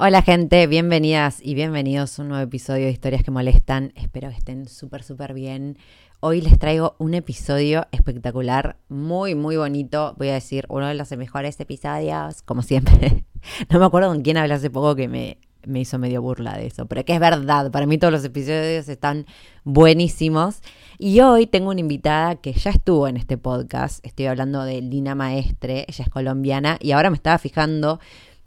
Hola gente, bienvenidas y bienvenidos a un nuevo episodio de Historias que Molestan. Espero que estén súper, súper bien. Hoy les traigo un episodio espectacular, muy, muy bonito. Voy a decir, uno de los mejores episodios, como siempre. No me acuerdo con quién hablé hace poco que me, me hizo medio burla de eso, pero que es verdad. Para mí todos los episodios están buenísimos. Y hoy tengo una invitada que ya estuvo en este podcast. Estoy hablando de Lina Maestre, ella es colombiana y ahora me estaba fijando,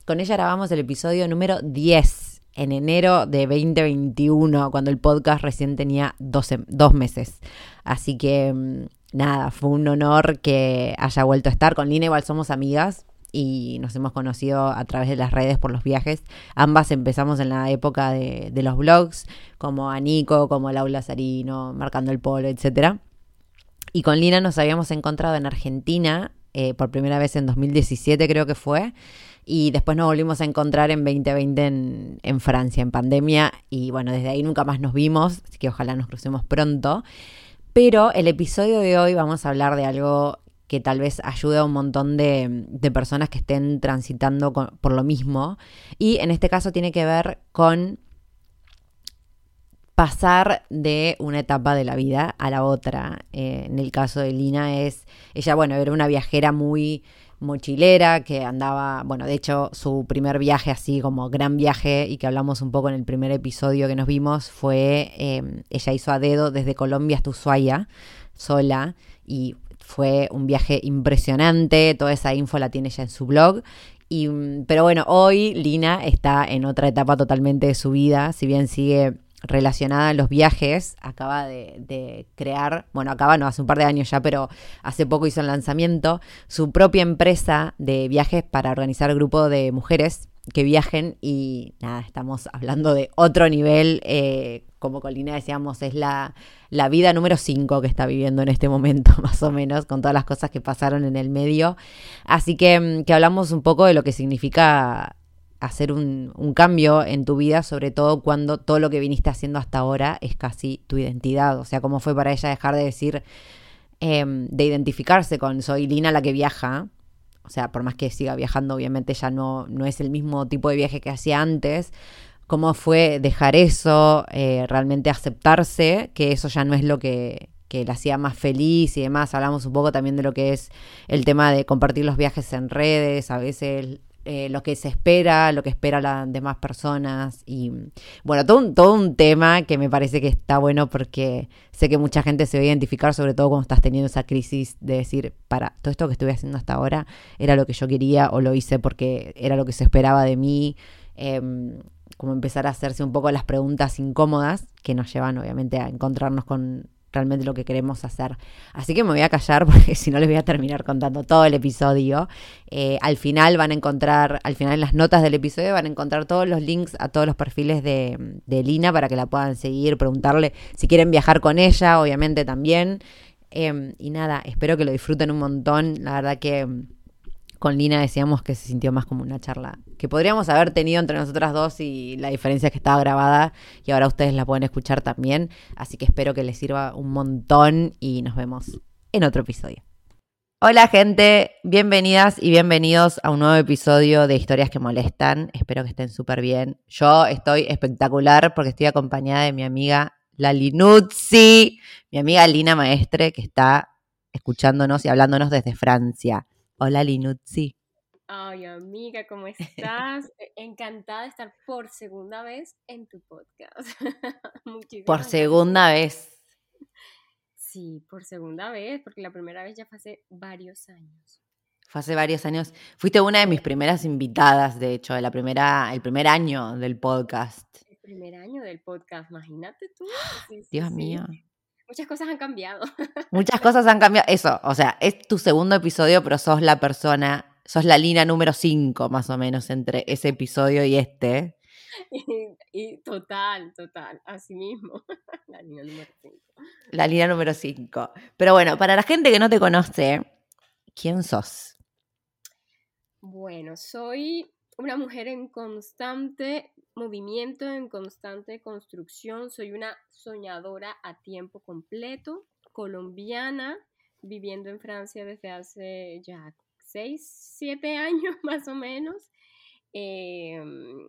con ella grabamos el episodio número 10 en enero de 2021, cuando el podcast recién tenía 12, dos meses. Así que mm, nada, fue un honor que haya vuelto a estar con Lina, igual somos amigas, y nos hemos conocido a través de las redes por los viajes. Ambas empezamos en la época de, de los blogs, como Anico, como Laura Sarino, Marcando el Polo, etc. Y con Lina nos habíamos encontrado en Argentina eh, por primera vez en 2017 creo que fue. Y después nos volvimos a encontrar en 2020 en, en Francia, en pandemia. Y bueno, desde ahí nunca más nos vimos, así que ojalá nos crucemos pronto. Pero el episodio de hoy vamos a hablar de algo que tal vez ayude a un montón de, personas que estén transitando por lo mismo. Y en este caso tiene que ver con pasar de una etapa de la vida a la otra. Eh, en el caso de Lina es, ella, bueno, era una viajera muy mochilera que andaba, bueno, de hecho su primer viaje así como gran viaje y que hablamos un poco en el primer episodio que nos vimos fue, eh, ella hizo a dedo desde Colombia hasta Ushuaia sola y fue un viaje impresionante, toda esa info la tiene ella en su blog. Y, pero bueno, hoy Lina está en otra etapa totalmente de su vida, si bien sigue relacionada a los viajes, acaba de, crear, bueno, acaba no, hace un par de años ya, pero hace poco hizo el lanzamiento, su propia empresa de viajes para organizar grupo de mujeres que viajen y nada, estamos hablando de otro nivel, eh, como Colina decíamos, es la, la vida número 5 que está viviendo en este momento, más o menos, con todas las cosas que pasaron en el medio. Así que, mm, que hablamos un poco de lo que significa hacer un, un cambio en tu vida, sobre todo cuando todo lo que viniste haciendo hasta ahora es casi tu identidad. O sea, cómo fue para ella dejar de decir, em, de identificarse con soy Lina la que viaja. O sea, por más que siga viajando, obviamente ya no, no es el mismo tipo de viaje que hacía antes. Cómo fue dejar eso, eh, realmente aceptarse, que eso ya no es lo que, que la hacía más feliz y demás. Hablamos un poco también de lo que es el tema de compartir los viajes en redes, a veces eh, lo que se espera, lo que espera las demás personas y bueno, todo un, todo un tema que me parece que está bueno porque sé que mucha gente se va a identificar, sobre todo cuando estás teniendo esa crisis de decir, para, todo esto que estuve haciendo hasta ahora era lo que yo quería o lo hice porque era lo que se esperaba de mí. Em, como empezar a hacerse un poco las preguntas incómodas que nos llevan obviamente a encontrarnos con realmente lo que queremos hacer. Así que me voy a callar porque si no les voy a terminar contando todo el episodio. Eh, al final van a encontrar, al final en las notas del episodio van a encontrar todos los links a todos los perfiles de, de Lina para que la puedan seguir, preguntarle si quieren viajar con ella, obviamente también. Eh, y nada, espero que lo disfruten un montón. La verdad que con Lina decíamos que se sintió más como una charla que podríamos haber tenido entre nosotras dos y la diferencia es que estaba grabada y ahora ustedes la pueden escuchar también. Así que espero que les sirva un montón y nos vemos en otro episodio. Hola gente, bienvenidas y bienvenidos a un nuevo episodio de Historias que Molestan. Espero que estén súper bien. Yo estoy espectacular porque estoy acompañada de mi amiga Lali Nuzzi, mi amiga Lina Maestre, que está escuchándonos y hablándonos desde Francia. Hola Linuzzi. Ay, amiga, ¿cómo estás? E, encantada de estar por segunda vez en tu podcast. por segunda vez. Sí, por segunda vez, porque la primera vez ya fue hace varios años. Fue hace varios años. Fuiste una de mis primeras invitadas, de hecho, de la primera, el primer año del podcast. El primer año del podcast, imagínate tú. Dios mío. Muchas cosas han cambiado. Muchas cosas han cambiado. Eso, o sea, es tu segundo episodio, pero sos la persona sos la línea número 5 más o menos entre ese episodio y este. Y, total, total, así mismo, la línea número 5. La línea número 5. Pero bueno, para la gente que no te conoce, ¿quién sos? Bueno, soy una mujer en constante movimiento, en constante construcción, soy una soñadora a tiempo completo, colombiana, viviendo en Francia desde hace ya 6, 7 años más o menos. Em,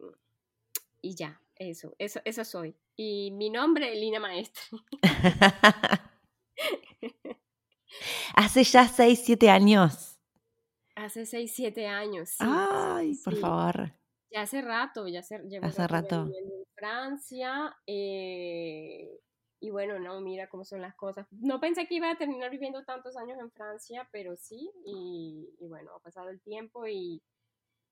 y ya, eso, eso, eso soy. Y mi nombre, Lina Maestre. Hace ya 6, 7 años. Hace 6, 7 años. Sí, Ay, por favor. Ya hace rato, ya hace, llevo hace rato. En Francia. Eh, y bueno, no, mira cómo son las cosas. No pensé que iba a terminar viviendo tantos años en Francia, pero sí, y, bueno, ha pasado el tiempo y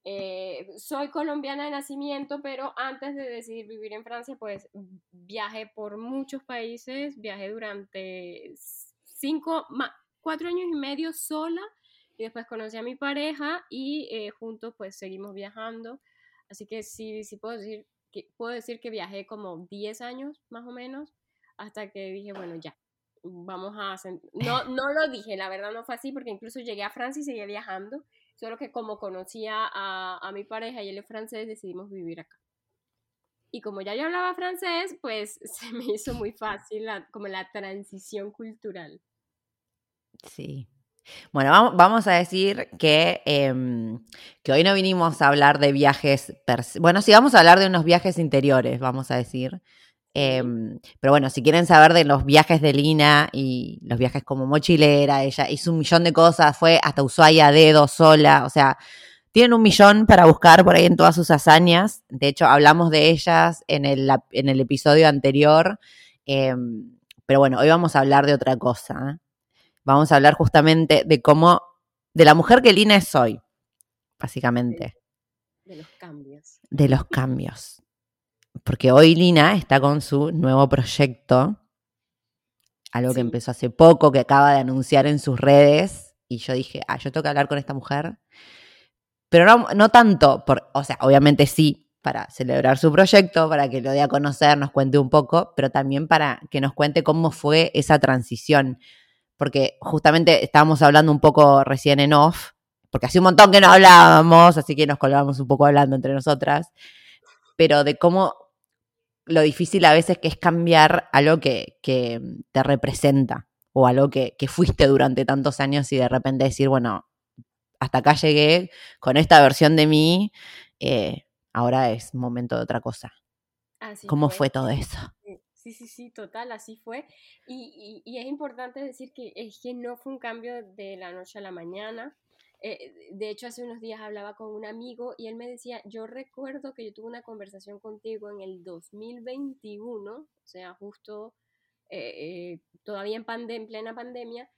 eh, soy colombiana de nacimiento, pero antes de decidir vivir en Francia, pues viajé por muchos países, viajé durante cinco, cuatro años y medio sola, y después conocí a mi pareja y eh, juntos pues seguimos viajando. Así que sí, sí puedo decir que, puedo decir que viajé como 10 años más o menos hasta que dije, bueno, ya, vamos a. No, no lo dije, la verdad no fue así, porque incluso llegué a Francia y seguía viajando, solo que como conocía a, a mi pareja y él es francés, decidimos vivir acá. Y como ya yo hablaba francés, pues se me hizo muy fácil como la transición cultural. Sí. Bueno, vamos, a decir que, em, que hoy no vinimos a hablar de viajes, bueno, sí, vamos a hablar de unos viajes interiores, vamos a decir, Em, pero bueno, si quieren saber de los viajes de Lina y los viajes como mochilera, ella hizo un millón de cosas, fue hasta Ushuaia a dedo sola, o sea, tienen un millón para buscar por ahí en todas sus hazañas. De hecho, hablamos de ellas en el, en el episodio anterior. Em, pero bueno, hoy vamos a hablar de otra cosa. Vamos a hablar justamente de cómo, de la mujer que Lina es hoy, básicamente. De los cambios. De los cambios. Porque hoy Lina está con su nuevo proyecto, algo que empezó hace poco, que acaba de anunciar en sus redes, y yo dije, ah, yo tengo que hablar con esta mujer, pero no, no tanto, por, o sea, obviamente sí, para celebrar su proyecto, para que lo dé a conocer, nos cuente un poco, pero también para que nos cuente cómo fue esa transición, porque justamente estábamos hablando un poco recién en off, porque hace un montón que no hablábamos, así que nos colgamos un poco hablando entre nosotras, pero de cómo lo difícil a veces que es cambiar algo que, que te representa o algo que, que, fuiste durante tantos años y de repente decir, bueno, hasta acá llegué con esta versión de mí, eh, ahora es momento de otra cosa. ¿Cómo fue. todo eso? Sí, sí, sí, total, así fue. Y, y, es importante decir que es que no fue un cambio de la noche a la mañana. Eh, de hecho, hace unos días hablaba con un amigo y él me decía, yo recuerdo que yo tuve una conversación contigo en el 2021, o sea, justo eh, eh, todavía en, en plena pandemia,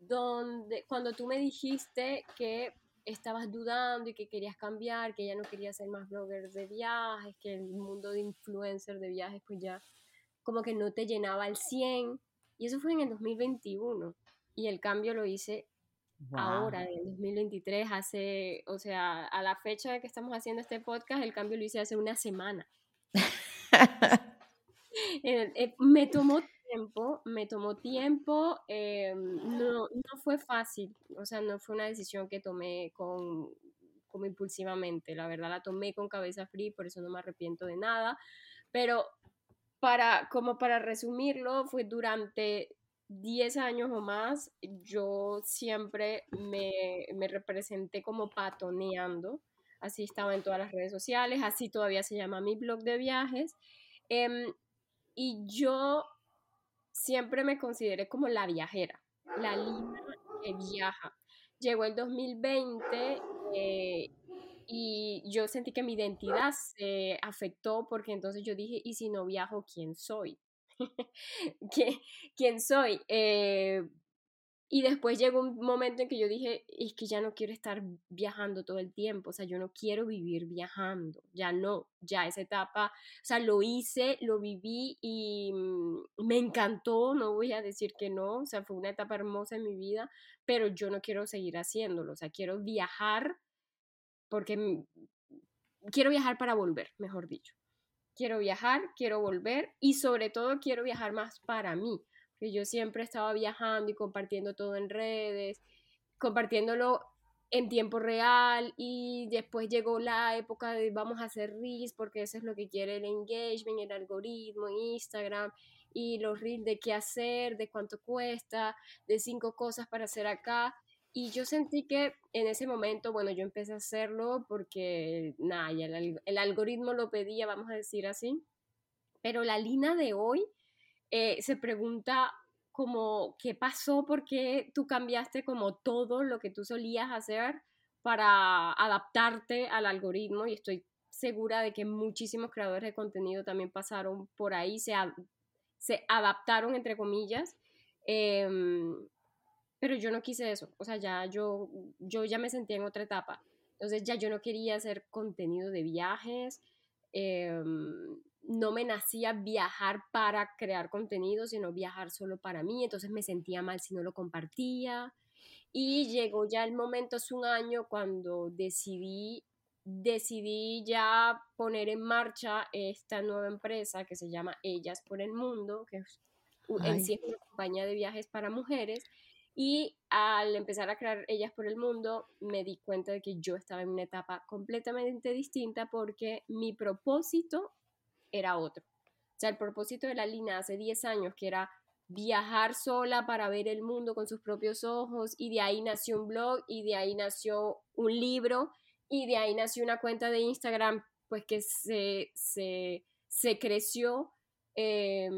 donde cuando tú me dijiste que estabas dudando y que querías cambiar, que ya no querías ser más blogger de viajes, que el mundo de influencer de viajes pues ya como que no te llenaba al 100. Y eso fue en el 2021. Y el cambio lo hice ahora, en 2023, hace, o sea, a la fecha de que estamos haciendo este podcast, el cambio lo hice hace una semana. Eh, eh, me tomó tiempo, me tomó tiempo, eh, no, no fue fácil, o sea, no fue una decisión que tomé con, como impulsivamente, la verdad la tomé con cabeza fría, por eso no me arrepiento de nada, pero para, como para resumirlo, fue durante 10 años o más, yo siempre me, me, representé como patoneando. Así estaba en todas las redes sociales, así todavía se llama mi blog de viajes. Em, y yo siempre me consideré como la viajera, la línea que viaja. Llegó el 2020 Eh, y yo sentí que mi identidad se afectó porque entonces yo dije, ¿y si no viajo, quién soy? ¿Quién soy? Eh, y después llegó un momento en que yo dije, es que ya no quiero estar viajando todo el tiempo, o sea, yo no quiero vivir viajando, ya no, ya esa etapa, o sea, lo hice, lo viví y mm, me encantó, no voy a decir que no, o sea, fue una etapa hermosa en mi vida, pero yo no quiero seguir haciéndolo, o sea, quiero viajar porque quiero viajar para volver, mejor dicho. Quiero viajar, quiero volver y sobre todo quiero viajar más para mí, que yo siempre estaba viajando y compartiendo todo en redes, compartiéndolo en tiempo real y después llegó la época de vamos a hacer reels porque eso es lo que quiere el engagement, el algoritmo, Instagram y los reels de qué hacer, de cuánto cuesta, de cinco cosas para hacer acá. Y yo sentí que en ese momento, bueno, yo empecé a hacerlo porque, nada, el, el, algoritmo lo pedía, vamos a decir así. Pero la Lina de hoy eh, se pregunta como, ¿qué pasó? ¿Por qué tú cambiaste como todo lo que tú solías hacer para adaptarte al algoritmo? Y estoy segura de que muchísimos creadores de contenido también pasaron por ahí, se, se adaptaron, entre comillas. Eh, pero yo no quise eso, o sea, ya yo, yo ya me sentía en otra etapa, entonces ya yo no quería hacer contenido de viajes, em, no me nacía viajar para crear contenido, sino viajar solo para mí, entonces me sentía mal si no lo compartía. Y llegó ya el momento, hace un año, cuando decidí, decidí ya poner en marcha esta nueva empresa que se llama Ellas por el Mundo, que es, en sí es una compañía de viajes para mujeres. Y al empezar a crear Ellas por el Mundo, me di cuenta de que yo estaba en una etapa completamente distinta porque mi propósito era otro. O sea, el propósito de la Lina hace 10 años, que era viajar sola para ver el mundo con sus propios ojos, y de ahí nació un blog, y de ahí nació un libro, y de ahí nació una cuenta de Instagram, pues que se, se, creció. Eh,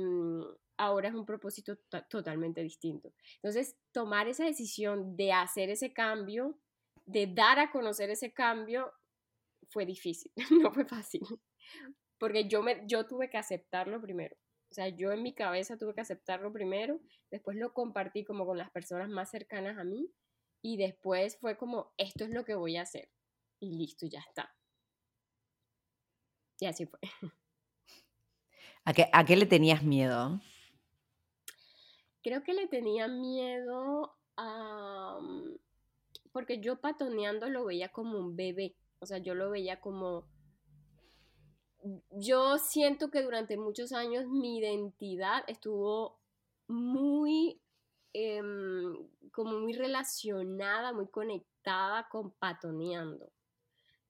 ahora es un propósito totalmente distinto. Entonces, tomar esa decisión de hacer ese cambio, de dar a conocer ese cambio, fue difícil, no fue fácil, porque yo, me, yo tuve que aceptarlo primero. O sea, yo en mi cabeza tuve que aceptarlo primero, después lo compartí como con las personas más cercanas a mí y después fue como, esto es lo que voy a hacer. Y listo, ya está. Y así fue. ¿A qué, a qué le tenías miedo? Creo que le tenía miedo a... Mm, porque yo patoneando lo veía como un bebé, o sea, yo lo veía como... Yo siento que durante muchos años mi identidad estuvo muy, em, como muy relacionada, muy conectada con patoneando.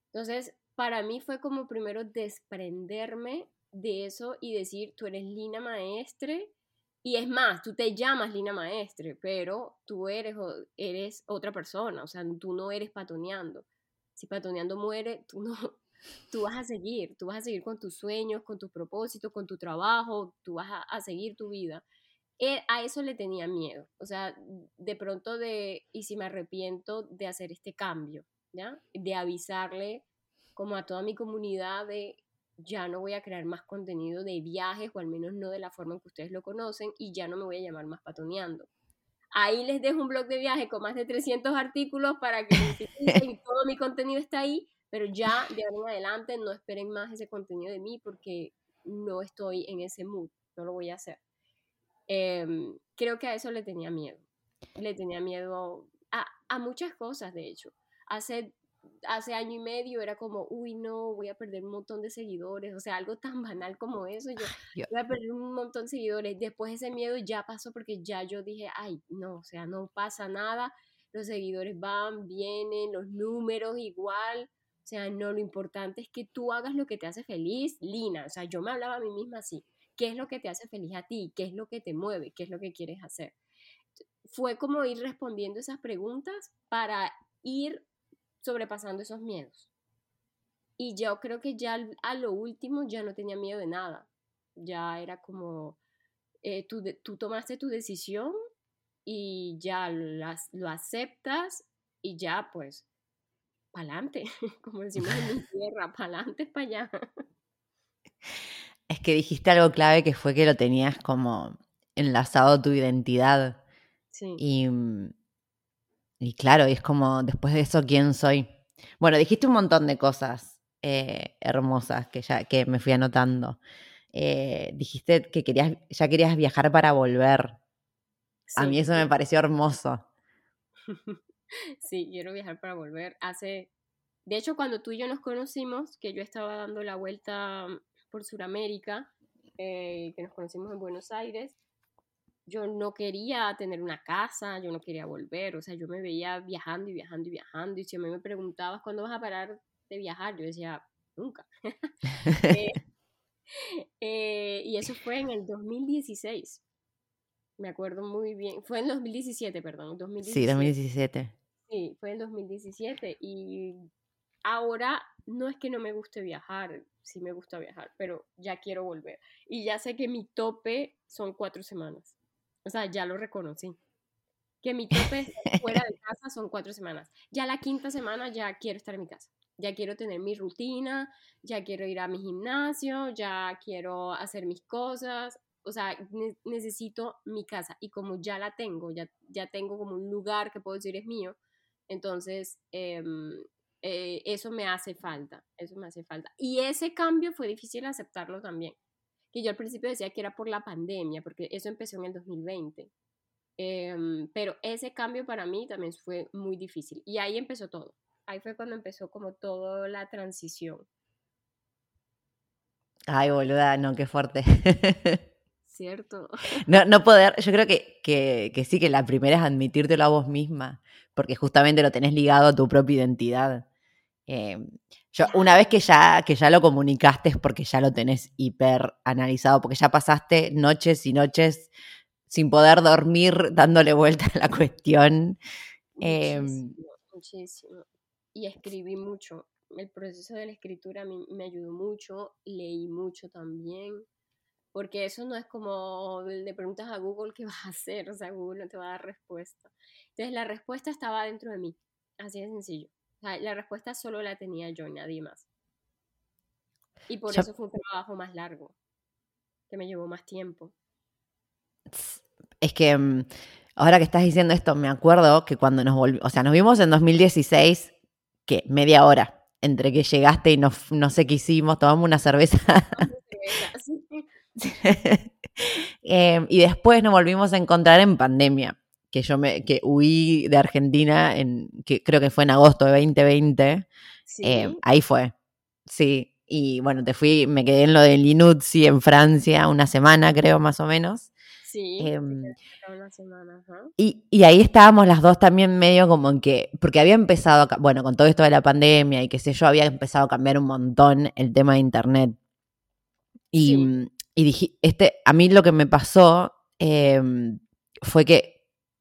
Entonces, para mí fue como primero desprenderme de eso y decir, tú eres Lina Maestre y es más, tú te llamas Lina Maestre, pero tú eres, eres otra persona, o sea, tú no eres patoneando. Si patoneando muere, tú no, tú vas a seguir, tú vas a seguir con tus sueños, con tus propósitos, con tu trabajo, tú vas a, seguir tu vida. Eh, a eso le tenía miedo, o sea, de pronto de, y si me arrepiento de hacer este cambio, ¿ya? De avisarle como a toda mi comunidad de ya no voy a crear más contenido de viajes, o al menos no de la forma en que ustedes lo conocen, y ya no me voy a llamar más patoneando. Ahí les dejo un blog de viaje con más de 300 artículos para que todo mi contenido está ahí, pero ya de ahora en adelante no esperen más ese contenido de mí porque no estoy en ese mood, no lo voy a hacer. Em, creo que a eso le tenía miedo. Le tenía miedo a, a muchas cosas, de hecho. Hace hace año y medio era como, uy, no, voy a perder un montón de seguidores, o sea, algo tan banal como eso, yo voy a perder un montón de seguidores. Después ese miedo ya pasó porque ya yo dije, ay, no, o sea, no pasa nada, los seguidores van, vienen, los números igual, o sea, no, lo importante es que tú hagas lo que te hace feliz, Lina, o sea, yo me hablaba a mí misma así, ¿qué es lo que te hace feliz a ti? ¿Qué es lo que te mueve? ¿Qué es lo que quieres hacer? Fue como ir respondiendo esas preguntas para ir sobrepasando esos miedos. Y yo creo que ya a lo último ya no tenía miedo de nada. Ya era como, eh, tú, tú, tomaste tu decisión y ya las, lo aceptas y ya pues para adelante, como decimos en mi tierra, para adelante, para allá. Es que dijiste algo clave que fue que lo tenías como enlazado a tu identidad. Sí. Y, mm, y claro, y es como, después de eso, ¿quién soy? Bueno, dijiste un montón de cosas eh, hermosas que ya que me fui anotando. Eh, dijiste que querías, ya querías viajar para volver. A mí eso me pareció hermoso. sí, quiero viajar para volver. Hace, de hecho, cuando tú y yo nos conocimos, que yo estaba dando la vuelta por Sudamérica, eh, que nos conocimos en Buenos Aires, yo no quería tener una casa, yo no quería volver, o sea, yo me veía viajando y viajando y viajando, y si a mí me preguntabas cuándo vas a parar de viajar, yo decía, nunca. Eh, eh, y eso fue en el 2016. Me acuerdo muy bien. Fue en 2017, perdón. 2017. Sí, 2017. Sí, fue en 2017. Y ahora no es que no me guste viajar, sí me gusta viajar, pero ya quiero volver. Y ya sé que mi tope son cuatro semanas. O sea, ya lo reconocí. Que mi tope fuera de casa son cuatro semanas. Ya la quinta semana ya quiero estar en mi casa. Ya quiero tener mi rutina, ya quiero ir a mi gimnasio, ya quiero hacer mis cosas. O sea, necesito mi casa. Y como ya la tengo, ya, ya tengo como un lugar que puedo decir es mío, entonces em, eh, eso me hace falta. Eso me hace falta. Y ese cambio fue difícil aceptarlo también. Que yo al principio decía que era por la pandemia, porque eso empezó en el 2020. Em, pero ese cambio para mí también fue muy difícil. Y ahí empezó todo ahí fue cuando empezó como toda la transición. Ay, boluda, no, qué fuerte. Cierto. No, no poder, yo creo que, que, sí, que la primera es admitírtelo a vos misma, porque justamente lo tenés ligado a tu propia identidad. Em, yo, una vez que ya, que ya lo comunicaste es porque ya lo tenés hiper analizado, porque ya pasaste noches y noches sin poder dormir dándole vuelta a la cuestión. Em, muchísimo, muchísimo y escribí mucho. El proceso de la escritura me ayudó mucho, leí mucho también, porque eso no es como le preguntas a Google qué vas a hacer, o sea, Google no te va a dar respuesta. Entonces la respuesta estaba dentro de mí, así de sencillo. La respuesta solo la tenía yo y nadie más. Y por eso fue un trabajo más largo, que me llevó más tiempo. Es que mm, ahora que estás diciendo esto, me acuerdo que cuando nos volvimos, o sea, nos vimos en 2016 que media hora entre que llegaste y no, no sé qué hicimos, tomamos una cerveza. Em, y después nos volvimos a encontrar en pandemia, que yo me que huí de Argentina, en, que creo que fue en agosto de 2020. Em, ahí fue, sí. Y bueno, te fui, me quedé en lo de Linuzzi en Francia una semana, creo, más o menos. Sí, em, una semana, y, y, ahí estábamos las dos también medio como en que, porque había empezado, bueno, con todo esto de la pandemia y qué sé yo, había empezado a cambiar un montón el tema de Internet. Y, mm, y dije, este, a mí lo que me pasó em, fue que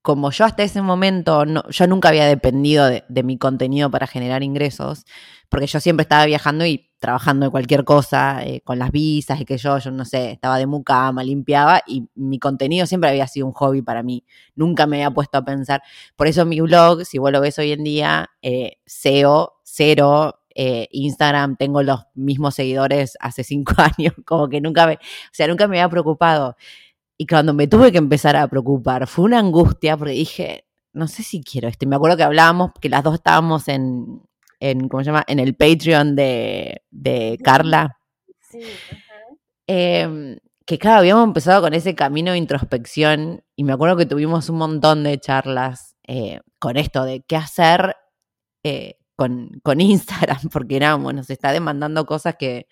como yo hasta ese momento, yo nunca había dependido de, mi contenido para generar ingresos, porque yo siempre estaba viajando y trabajando de cualquier cosa, eh, con las visas y que yo, yo no sé, estaba de mucama, limpiaba y mi contenido siempre había sido un hobby para mí. Nunca me había puesto a pensar. Por eso mi blog, si vos lo ves hoy en día, eh, SEO, cero, eh, Instagram, tengo los mismos seguidores hace cinco años, como que nunca me, o sea, nunca me había preocupado. Y cuando me tuve que empezar a preocupar, fue una angustia porque dije, no sé si quiero esto. me acuerdo que hablábamos, que las dos estábamos en, en ¿cómo se llama? En el Patreon de, de Carla. Sí, eh, que claro, habíamos empezado con ese camino de introspección y me acuerdo que tuvimos un montón de charlas eh, con esto de qué hacer eh, con, con, Instagram, porque era, bueno, se está demandando cosas que,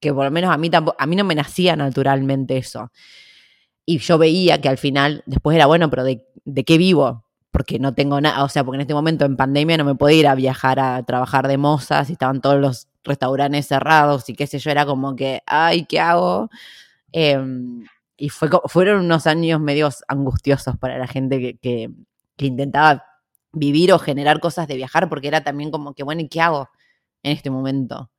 que por lo menos a mí, tampoco, a mí no me nacía naturalmente eso. Y yo veía que al final, después era, bueno, pero ¿de, de qué vivo? Porque no tengo nada, o sea, porque en este momento en pandemia no me podía ir a viajar a trabajar de mozas y estaban todos los restaurantes cerrados y qué sé yo, era como que, ay, ¿qué hago? Em, y fue, fueron unos años medios angustiosos para la gente que, que, intentaba vivir o generar cosas de viajar, porque era también como que, bueno, ¿y qué hago en este momento?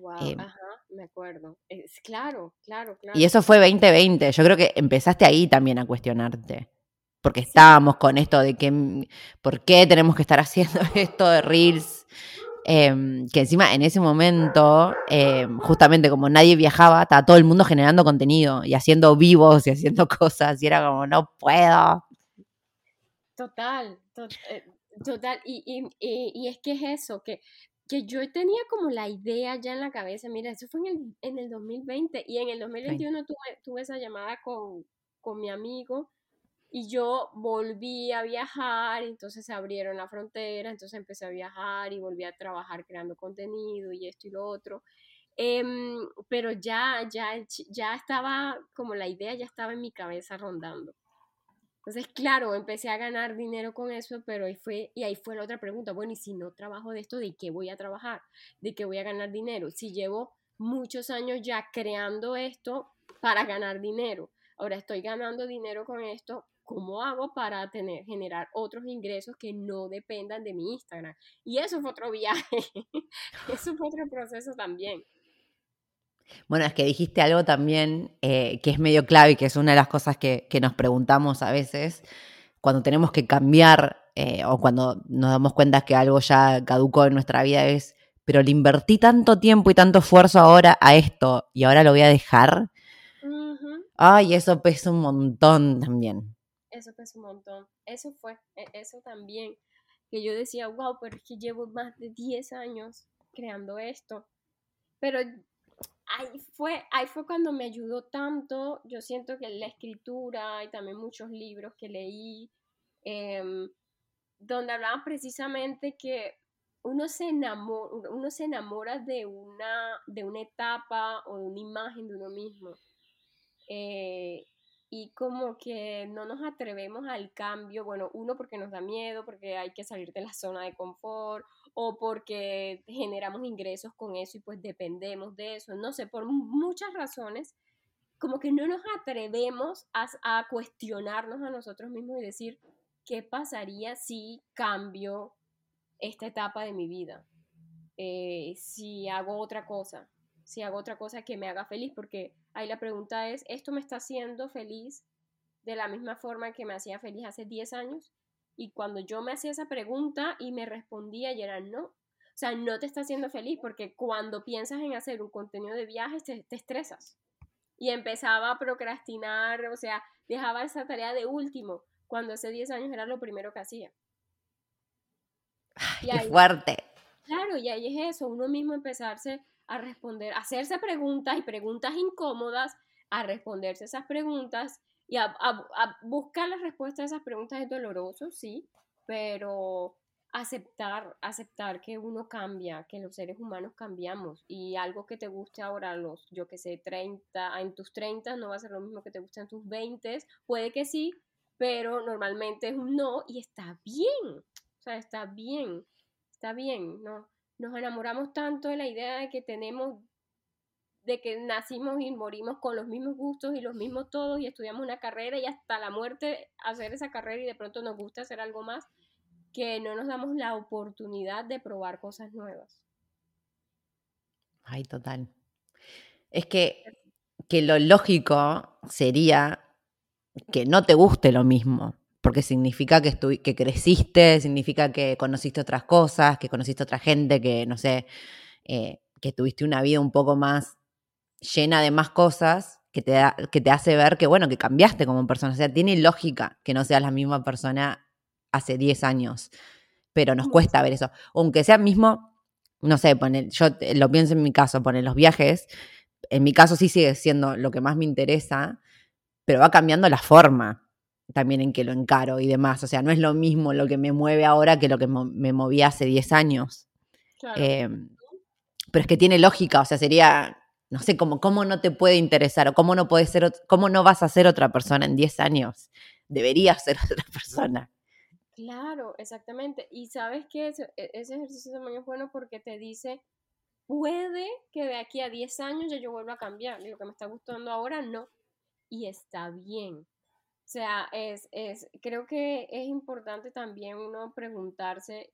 Wow, ajá me acuerdo. Es, claro, claro, claro. Y eso fue 2020. Yo creo que empezaste ahí también a cuestionarte. Porque estábamos con esto de que, ¿por qué tenemos que estar haciendo esto de Reels? Em, que encima en ese momento, em, justamente como nadie viajaba, estaba todo el mundo generando contenido y haciendo vivos y haciendo cosas y era como, no puedo. Total, eh, total. Y, y, y, es que es eso, que, que yo tenía como la idea ya en la cabeza, mira, eso fue en el, en el 2020 y en el 2021 tuve, tuve esa llamada con, con mi amigo y yo volví a viajar, entonces se abrieron la frontera, entonces empecé a viajar y volví a trabajar creando contenido y esto y lo otro. Em, pero ya, ya, ya estaba, como la idea ya estaba en mi cabeza rondando. Entonces, claro, empecé a ganar dinero con eso, pero ahí fue, y ahí fue la otra pregunta, bueno, y si no trabajo de esto, ¿de qué voy a trabajar? ¿De qué voy a ganar dinero? Si llevo muchos años ya creando esto para ganar dinero, ahora estoy ganando dinero con esto, ¿cómo hago para tener, generar otros ingresos que no dependan de mi Instagram? Y eso fue otro viaje, eso fue otro proceso también. Bueno, es que dijiste algo también eh, que es medio clave y que es una de las cosas que, nos preguntamos a veces cuando tenemos que cambiar eh, o cuando nos damos cuenta que algo ya caducó en nuestra vida es, pero le invertí tanto tiempo y tanto esfuerzo ahora a esto y ahora lo voy a dejar. Ay, eso pesa un montón también eso pesa un montón. Eso fue, e, eso también, que yo decía, wow, pero es que llevo más de 10 años creando esto. Pero ahí fue, ahí fue cuando me ayudó tanto, yo siento que la escritura y también muchos libros que leí, em, donde hablaban precisamente que uno se enamora, uno se enamora de una, de una etapa o de una imagen de uno mismo. Eh, y como que no nos atrevemos al cambio, bueno, uno porque nos da miedo, porque hay que salir de la zona de confort o porque generamos ingresos con eso y pues dependemos de eso, no sé, por muchas razones, como que no nos atrevemos a, cuestionarnos a nosotros mismos y decir, ¿qué pasaría si cambio esta etapa de mi vida? Eh, si hago otra cosa, si hago otra cosa que me haga feliz, porque ahí la pregunta es, ¿esto me está haciendo feliz de la misma forma que me hacía feliz hace 10 años? Y cuando yo me hacía esa pregunta y me respondía y era no, o sea, no te está haciendo feliz porque cuando piensas en hacer un contenido de viajes te, estresas. Y empezaba a procrastinar, o sea, dejaba esa tarea de último, cuando hace 10 años era lo primero que hacía. ¡Qué fuerte! Claro, y ahí es eso, uno mismo empezarse a responder, a hacerse preguntas y preguntas incómodas, a responderse esas preguntas y a, buscar las respuestas a esas preguntas es doloroso, sí, pero aceptar, aceptar que uno cambia, que los seres humanos cambiamos y algo que te guste ahora los, yo que sé, 30, en tus 30 no va a ser lo mismo que te guste en tus 20, puede que sí, pero normalmente es un no y está bien, o sea, está bien, está bien, ¿no? nos enamoramos tanto de la idea de que tenemos, de que nacimos y morimos con los mismos gustos y los mismos todos y estudiamos una carrera y hasta la muerte hacer esa carrera y de pronto nos gusta hacer algo más, que no nos damos la oportunidad de probar cosas nuevas. Ay, total. Es que, que lo lógico sería que no te guste lo mismo porque significa que, que creciste, significa que conociste otras cosas, que conociste otra gente, que no sé, eh, que tuviste una vida un poco más llena de más cosas que te, que te hace ver que, bueno, que cambiaste como persona. O sea, tiene lógica que no seas la misma persona hace 10 años, pero nos cuesta ver eso. Aunque sea mismo, no sé, poner, yo lo pienso en mi caso, poner los viajes, en mi caso sí sigue siendo lo que más me interesa, pero va cambiando la forma también en que lo encaro y demás. O sea, no es lo mismo lo que me mueve ahora que lo que me movía hace 10 años. Em, pero es que tiene lógica, o sea, sería, no sé, cómo, cómo no te puede interesar o cómo no puedes ser, cómo no vas a ser otra persona en 10 años. Deberías ser otra persona. Claro, exactamente. Y sabes que ese, e, ese ejercicio también es bueno porque te dice, puede que de aquí a 10 años ya yo vuelva a cambiar. Lo que me está gustando ahora no. Y está bien. O sea, es, es, creo que es importante también uno preguntarse,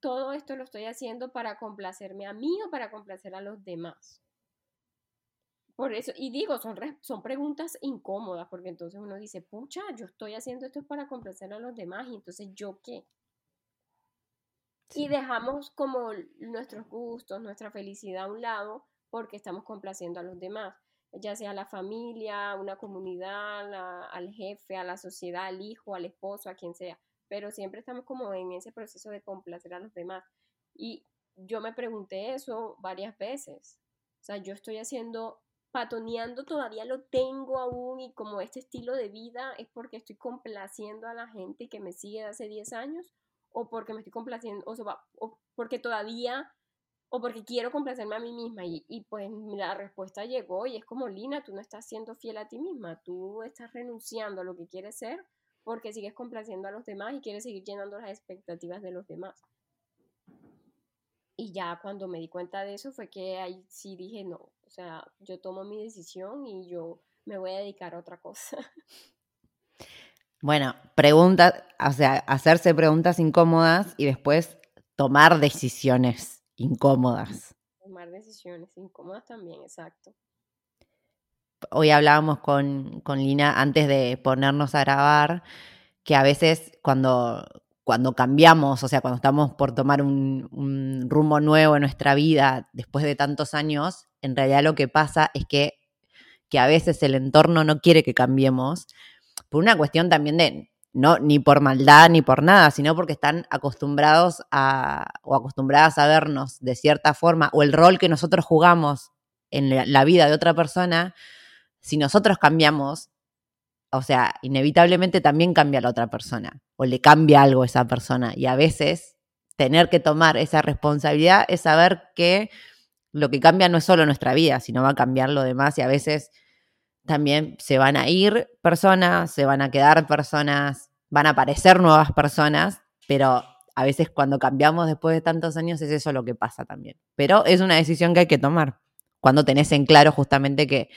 todo esto lo estoy haciendo para complacerme a mí o para complacer a los demás. Por eso, y digo, son, son preguntas incómodas, porque entonces uno dice, pucha, yo estoy haciendo esto para complacer a los demás, y entonces yo qué. Y dejamos como nuestros gustos, nuestra felicidad a un lado porque estamos complaciendo a los demás, ya sea a la familia, una comunidad, al jefe, a la sociedad, al hijo, al esposo, a quien sea. Pero siempre estamos como en ese proceso de complacer a los demás. Y yo me pregunté eso varias veces. O sea, yo estoy haciendo, patoneando, todavía lo tengo aún y como este estilo de vida es porque estoy complaciendo a la gente que me sigue de hace 10 años o porque me estoy complaciendo, o, sea, o porque todavía, o porque quiero complacerme a mí misma. Y, y, pues la respuesta llegó y es como, Lina, tú no estás siendo fiel a ti misma, tú estás renunciando a lo que quieres ser porque sigues complaciendo a los demás y quieres seguir llenando las expectativas de los demás. Y ya cuando me di cuenta de eso fue que ahí sí dije, no, o sea, yo tomo mi decisión y yo me voy a dedicar a otra cosa. Bueno, preguntas, o sea, hacerse preguntas incómodas y después tomar decisiones incómodas. Tomar decisiones incómodas también, exacto. Hoy hablábamos con, con Lina antes de ponernos a grabar que a veces cuando, cuando cambiamos, o sea, cuando estamos por tomar un, rumbo nuevo en nuestra vida después de tantos años, en realidad lo que pasa es que, que a veces el entorno no quiere que cambiemos, por una cuestión también de, no ni por maldad ni por nada, sino porque están acostumbrados a, o acostumbradas a vernos de cierta forma, o el rol que nosotros jugamos en la vida de otra persona, si nosotros cambiamos, o sea, inevitablemente también cambia la otra persona, o le cambia algo a esa persona, y a veces tener que tomar esa responsabilidad es saber que lo que cambia no es solo nuestra vida, sino va a cambiar lo demás, y a veces también se van a ir personas, se van a quedar personas, van a aparecer nuevas personas, pero a veces cuando cambiamos después de tantos años es eso lo que pasa también. Pero es una decisión que hay que tomar. Cuando tenés en claro justamente que,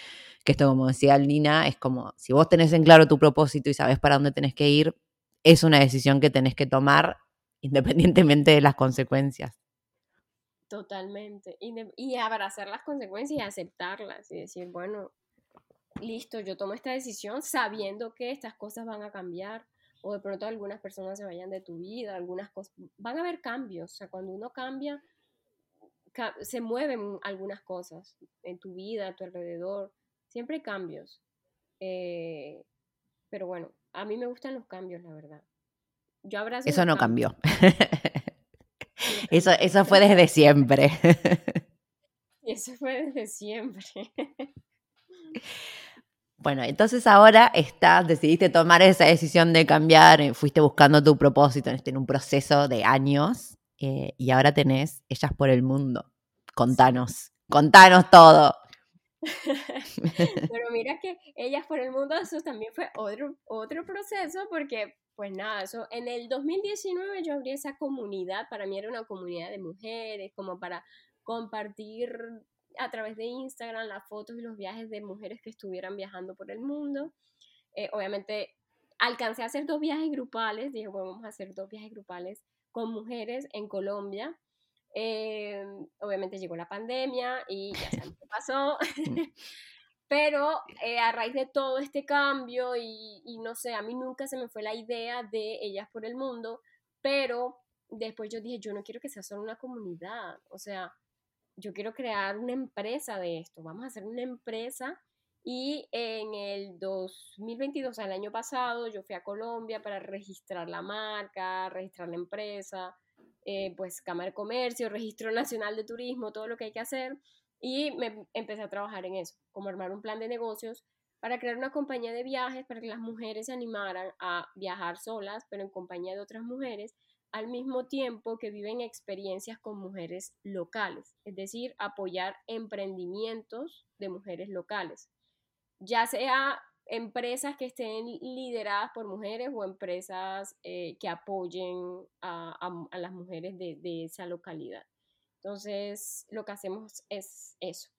que esto, como decía Lina, es como, si vos tenés en claro tu propósito y sabés para dónde tenés que ir, es una decisión que tenés que tomar independientemente de las consecuencias. Totalmente. Y, y abrazar las consecuencias y aceptarlas y decir, bueno, listo, yo tomo esta decisión sabiendo que estas cosas van a cambiar o de pronto algunas personas se vayan de tu vida, algunas cosas, van a haber cambios, o sea, cuando uno cambia, se mueven algunas cosas en tu vida, a tu alrededor, siempre hay cambios. Eh, pero bueno, a mí me gustan los cambios, la verdad. Yo abrazo Eso no cambió. eso, eso fue desde siempre. eso fue desde siempre. Bueno, entonces ahora estás, decidiste tomar esa decisión de cambiar, eh, fuiste buscando tu propósito en un proceso de años eh, y ahora tenés Ellas por el Mundo. Contanos, contanos todo. Pero mira que Ellas por el Mundo, eso también fue otro, otro proceso porque, pues nada, eso en el 2019 yo abrí esa comunidad, para mí era una comunidad de mujeres, como para compartir a través de Instagram las fotos y los viajes de mujeres que estuvieran viajando por el mundo. Eh, obviamente alcancé a hacer dos viajes grupales, dije, bueno, vamos a hacer dos viajes grupales con mujeres en Colombia. Eh, obviamente llegó la pandemia y ya sabemos qué pasó. Pero eh, a raíz de todo este cambio y, y, no sé, a mí nunca se me fue la idea de ellas por el mundo, pero después yo dije, yo no quiero que sea solo una comunidad, o sea, yo quiero crear una empresa de esto, vamos a hacer una empresa. Y en el 2022, el año pasado, yo fui a Colombia para registrar la marca, registrar la empresa, eh, pues Cámara de Comercio, Registro Nacional de Turismo, todo lo que hay que hacer. Y me empecé a trabajar en eso, como armar un plan de negocios para crear una compañía de viajes para que las mujeres se animaran a viajar solas, pero en compañía de otras mujeres al mismo tiempo que viven experiencias con mujeres locales, es decir, apoyar emprendimientos de mujeres locales, ya sea empresas que estén lideradas por mujeres o empresas eh, que apoyen a, las mujeres de, de, esa localidad. Entonces, lo que hacemos es eso.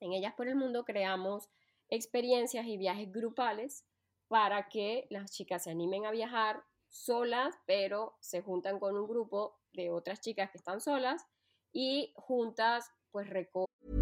En Ellas por el Mundo creamos experiencias y viajes grupales para que las chicas se animen a viajar solas, pero se juntan con un grupo de otras chicas que están solas y juntas pues recogen.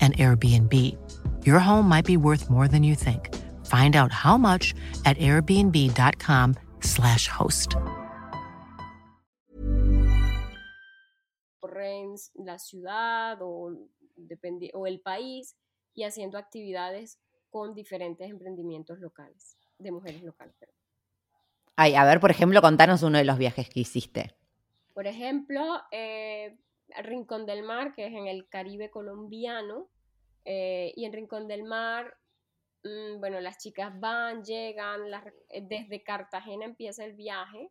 an Airbnb. Your home might be worth more than you think. Find out how much at airbnb.com/slash host. la ciudad o, o el país y haciendo actividades con diferentes emprendimientos locales, de mujeres locales. perdón. Ay, a ver, por ejemplo, contanos uno de los viajes que hiciste. Por ejemplo, eh, Rincón del Mar, que es en el Caribe colombiano, eh, y en Rincón del Mar, mm, bueno, las chicas van, llegan, eh, desde Cartagena empieza el viaje,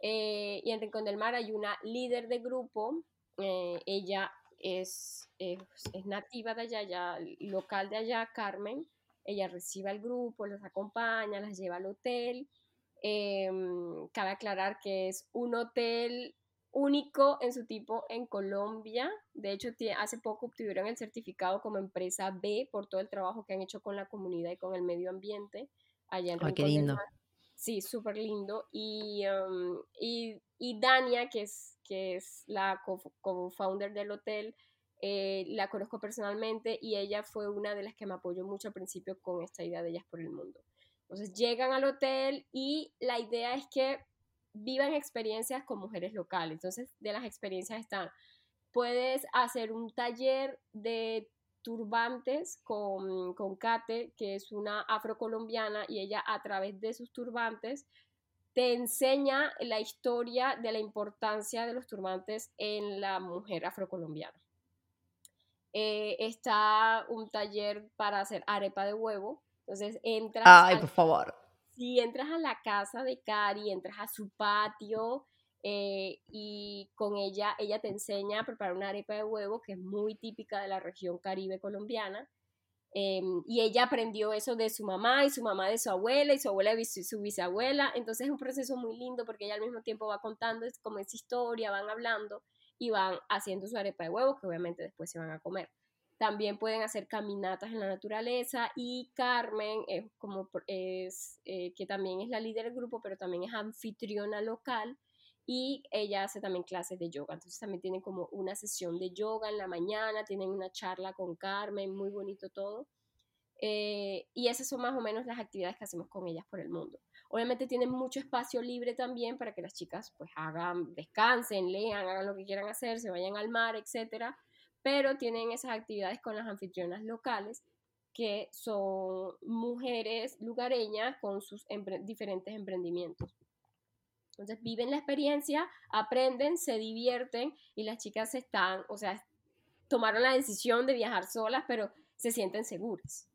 eh, y en Rincón del Mar hay una líder de grupo, ella es, es, es nativa de allá, ya, local de allá, Carmen, ella recibe al grupo, los acompaña, las lleva al hotel. Em, cabe aclarar que es un hotel único en su tipo en Colombia. De hecho, hace poco obtuvieron el certificado como empresa B por todo el trabajo que han hecho con la comunidad y con el medio ambiente allá en Ay, qué lindo. Sí, súper lindo. Y, um, y, y Dania, que es, que es la co- co-founder del hotel, eh, la conozco personalmente y ella fue una de las que me apoyó mucho al principio con esta idea de Ellas por el Mundo. Entonces llegan al hotel y la idea es que vivan experiencias con mujeres locales. Entonces, de las experiencias están, puedes hacer un taller de turbantes con, con Kate, que es una afrocolombiana, y ella a través de sus turbantes te enseña la historia de la importancia de los turbantes en la mujer afrocolombiana. Eh, está un taller para hacer arepa de huevo. Entonces entras. Ay, al- por favor. Si entras a la casa de Cari, entras a su patio eh, y con ella, ella te enseña a preparar una arepa de huevo que es muy típica de la región caribe colombiana. em, y ella aprendió eso de su mamá y su mamá de su abuela y su abuela de su, bisabuela. Entonces es un proceso muy lindo porque ella al mismo tiempo va contando como esa historia, van hablando y van haciendo su arepa de huevo que obviamente después se van a comer. También pueden hacer caminatas en la naturaleza y Carmen es como es eh, que también es la líder del grupo, pero también es anfitriona local y ella hace también clases de yoga. Entonces también tienen como una sesión de yoga en la mañana, tienen una charla con Carmen, muy bonito todo. Eh, y esas son más o menos las actividades que hacemos con ellas por el mundo. Obviamente tienen mucho espacio libre también para que las chicas pues hagan, descansen, lean, hagan lo que quieran hacer, se vayan al mar, etcétera, pero tienen esas actividades con las anfitrionas locales que son mujeres lugareñas con sus diferentes emprendimientos. Entonces viven la experiencia, aprenden, se divierten y las chicas están, o sea, tomaron la decisión de viajar solas, pero se sienten seguras.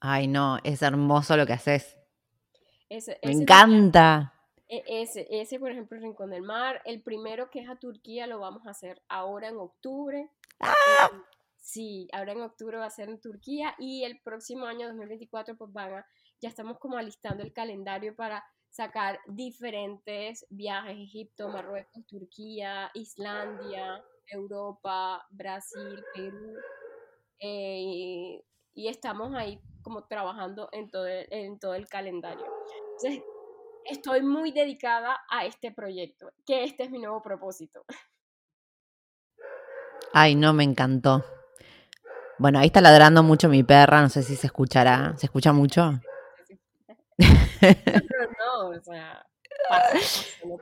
Ay, no, es hermoso lo que haces. Me encanta. E, ese, ese, por ejemplo, Rincón del Mar. El primero que es a Turquía lo vamos a hacer ahora en octubre. ¡Ah! Sí, ahora en octubre va a ser en Turquía y el próximo año 2024 pues van a, ya estamos como alistando el calendario para sacar diferentes viajes, Egipto, Marruecos, Turquía, Islandia, Europa, Brasil, Perú. Eh, y estamos ahí como trabajando en todo el, en todo el calendario. Entonces, estoy muy dedicada a este proyecto, que este es mi nuevo propósito. Ay, no, me encantó. Bueno, ahí está ladrando mucho mi perra, no sé si se escuchará. ¿Se escucha mucho? no, o sea,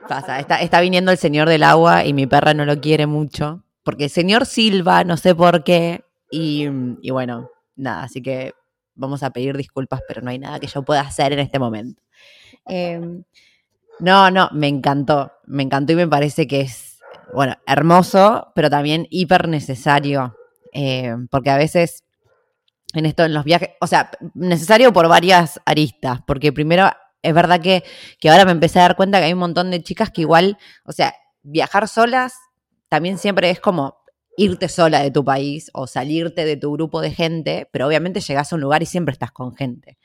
pasa. Está, está viniendo el señor del agua y mi perra no lo quiere mucho. Porque el señor Silva, no sé por qué. Y, y bueno, nada, así que vamos a pedir disculpas, pero no hay nada que yo pueda hacer en este momento. Em, no, no, me encantó, me encantó y me parece que es, bueno, hermoso, pero también hiper necesario, em, porque a veces en esto, en los viajes, o sea, necesario por varias aristas, porque primero es verdad que, que ahora me empecé a dar cuenta que hay un montón de chicas que igual, o sea, viajar solas también siempre es como irte sola de tu país o salirte de tu grupo de gente, pero obviamente llegas a un lugar y siempre estás con gente.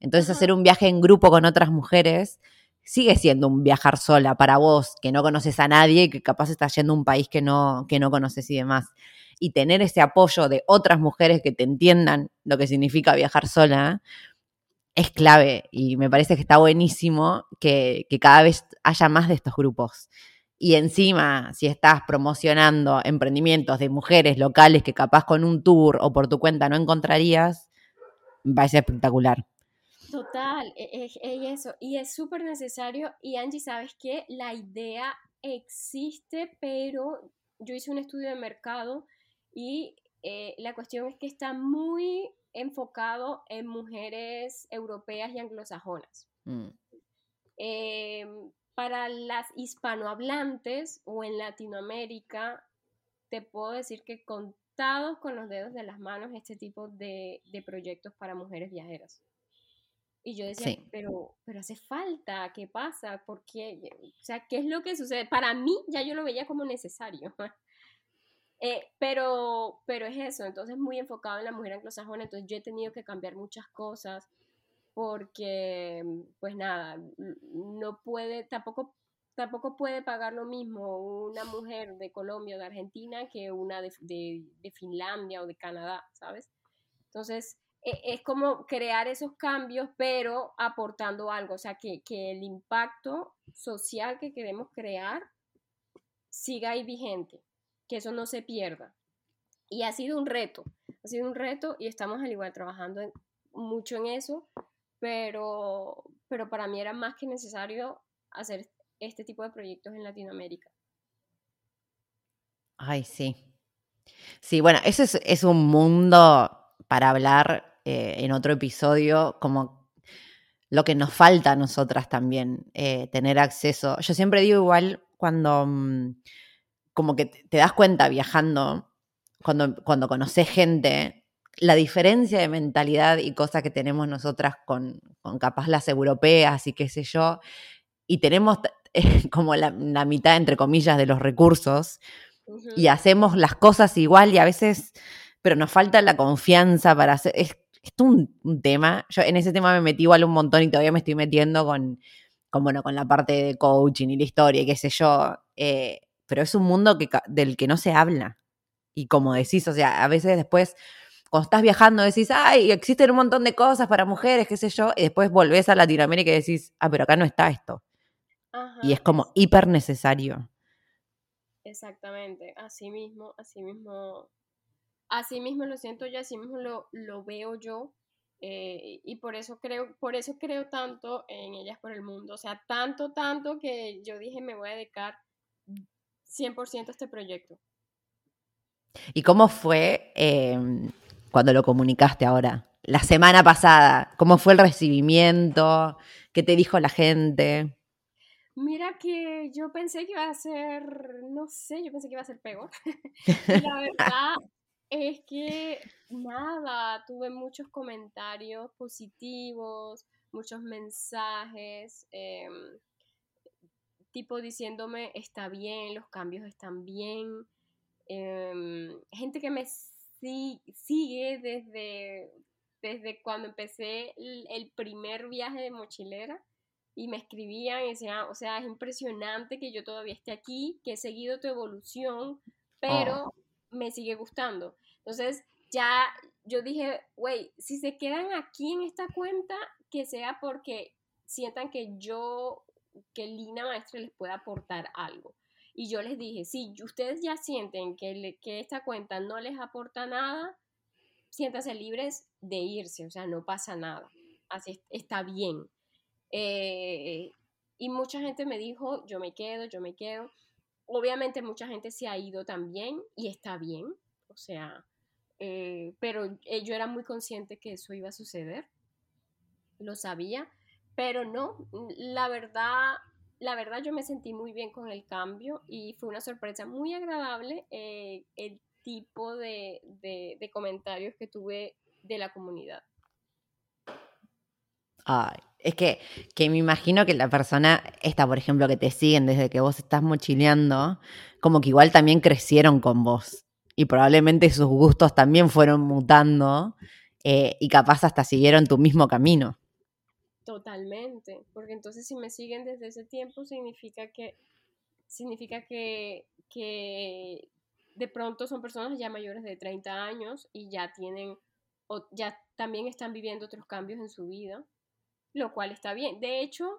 Entonces hacer un viaje en grupo con otras mujeres sigue siendo un viajar sola para vos, que no conoces a nadie y que capaz estás yendo a un país que no, que no conoces y demás. Y tener ese apoyo de otras mujeres que te entiendan lo que significa viajar sola es clave y me parece que está buenísimo que, que cada vez haya más de estos grupos. Y encima, si estás promocionando emprendimientos de mujeres locales que capaz con un tour o por tu cuenta no encontrarías, va a ser espectacular. Total, es, e, eso. Y es súper necesario. Y Angie, ¿sabes qué? La idea existe, pero yo hice un estudio de mercado y eh, la cuestión es que está muy enfocado en mujeres europeas y anglosajonas. Mm. Em, para las hispanohablantes o en Latinoamérica, te puedo decir que contados con los dedos de las manos este tipo de, proyectos para mujeres viajeras. Y yo decía, pero, pero hace falta, ¿qué pasa? ¿Por qué? O sea, ¿qué es lo que sucede? Para mí ya yo lo veía como necesario. Eh, pero, pero es eso, entonces muy enfocado en la mujer anglosajona, entonces yo he tenido que cambiar muchas cosas porque, pues nada, no puede, tampoco, tampoco puede pagar lo mismo una mujer de Colombia o de Argentina que una de, de, Finlandia o de Canadá, ¿sabes? Entonces, es como crear esos cambios, pero aportando algo, o sea, que, que el impacto social que queremos crear siga ahí vigente, que eso no se pierda. Y ha sido un reto, ha sido un reto y estamos al igual trabajando mucho en eso, pero, pero para mí era más que necesario hacer este tipo de proyectos en Latinoamérica. Ay, sí. Sí, bueno, ese es, un mundo para hablar eh, en otro episodio, como lo que nos falta a nosotras también, eh, tener acceso. Yo siempre digo igual cuando mm, como que te das cuenta viajando, cuando, cuando conoces gente, la diferencia de mentalidad y cosas que tenemos nosotras con, con capaz las europeas y qué sé yo, y tenemos como la, mitad, entre comillas, de los recursos, y hacemos las cosas igual y a veces, pero nos falta la confianza para hacer, es, es un, tema, yo en ese tema me metí igual un montón y todavía me estoy metiendo con, con, bueno, con la parte de coaching y la historia y qué sé yo, eh, pero es un mundo que, del que no se habla. Y como decís, o sea, a veces después cuando estás viajando decís, ay, existen un montón de cosas para mujeres, qué sé yo, y después volvés a Latinoamérica y decís, ah, pero acá no está esto. y es como hiper necesario. Exactamente, así mismo, así mismo así mismo lo siento yo, así mismo lo, lo veo yo. eh, y por eso creo, por eso creo tanto en ellas por el mundo. O sea, tanto, tanto que yo dije me voy a dedicar 100% a este proyecto. ¿Y cómo fue eh, cuando lo comunicaste ahora? La semana pasada, ¿cómo fue el recibimiento? ¿Qué te dijo la gente? Mira que yo pensé que iba a ser, no sé, yo pensé que iba a ser peor. La verdad es que nada, tuve muchos comentarios positivos, muchos mensajes, em, tipo diciéndome está bien, los cambios están bien. em, gente que me si- sigue desde, desde cuando empecé el, el primer viaje de mochilera y me escribían y decían, o sea, es impresionante que yo todavía esté aquí, que he seguido tu evolución, pero me sigue gustando. Entonces, ya yo dije, güey, si se quedan aquí en esta cuenta, que sea porque sientan que yo, que Lina Maestre les pueda aportar algo. Y yo les dije, si ustedes ya sienten que, que esta cuenta no les aporta nada, siéntanse libres de irse, o sea, no pasa nada. Así es- está bien. Eh, y mucha gente me dijo, yo me quedo, yo me quedo. Obviamente mucha gente se ha ido también y está bien, o sea, eh, pero eh, yo era muy consciente que eso iba a suceder, lo sabía, pero no, la verdad, la verdad yo me sentí muy bien con el cambio y fue una sorpresa muy agradable eh, el tipo de comentarios que tuve de la comunidad. Ay, es que, que me imagino que la persona, esta por ejemplo, que te siguen desde que vos estás mochileando, como que igual también crecieron con vos. Y probablemente sus gustos también fueron mutando eh, y capaz hasta siguieron tu mismo camino. Totalmente, porque entonces si me siguen desde ese tiempo significa que significa que, que de pronto son personas ya mayores de 30 años y ya tienen o ya también están viviendo otros cambios en su vida, lo cual está bien. De hecho,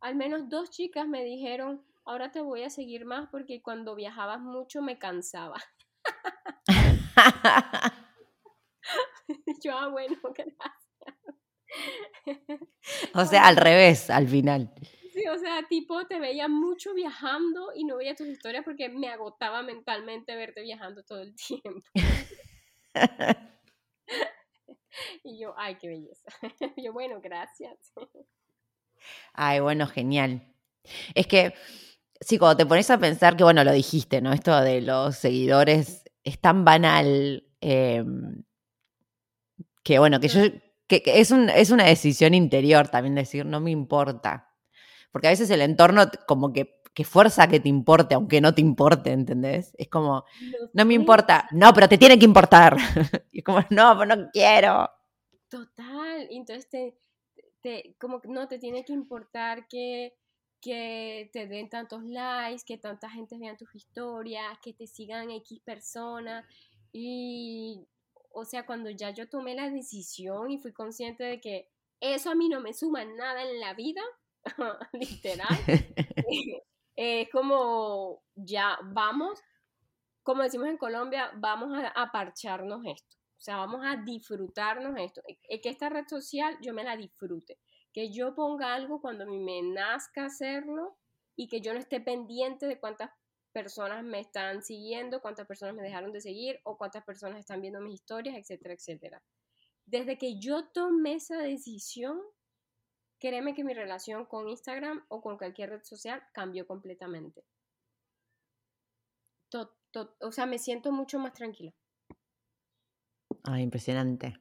al menos dos chicas me dijeron, ahora te voy a seguir más porque cuando viajabas mucho me cansaba. Yo, ah, bueno, gracias. o sea, al revés, al final. Sí, o sea, tipo, te veía mucho viajando y no veía tus historias porque me agotaba mentalmente verte viajando todo el tiempo. Y yo, ay, qué belleza. Yo, bueno, gracias. Ay, bueno, genial. Es que, sí, cuando te pones a pensar que, bueno, lo dijiste, ¿no? Esto de los seguidores es tan banal eh, que, bueno, que yo, que, es, un, es una decisión interior también decir, no me importa. Porque a veces el entorno como que, que fuerza que te importe, aunque no te importe, ¿entendés? Es como, no me importa, no, pero te tiene que importar. Y es como, no, pero no quiero. Total. Entonces, te, te- como no te tiene que importar que, que te den tantos likes, que tanta gente vea tus historias, que te sigan X personas. Y, o sea, cuando ya yo tomé la decisión y fui consciente de que eso a mí no me suma nada en la vida, literal, es como, ya, vamos, como decimos en Colombia, vamos a, a parcharnos esto. O sea, vamos a disfrutarnos esto. E- e- Que esta red social yo me la disfrute. Que yo ponga algo cuando me nazca hacerlo y que yo no esté pendiente de cuántas personas me están siguiendo, cuántas personas me dejaron de seguir o cuántas personas están viendo mis historias, etcétera, etcétera. Desde que yo tomé esa decisión, créeme que mi relación con Instagram o con cualquier red social cambió completamente. O sea, me siento mucho más tranquila. Ay, impresionante.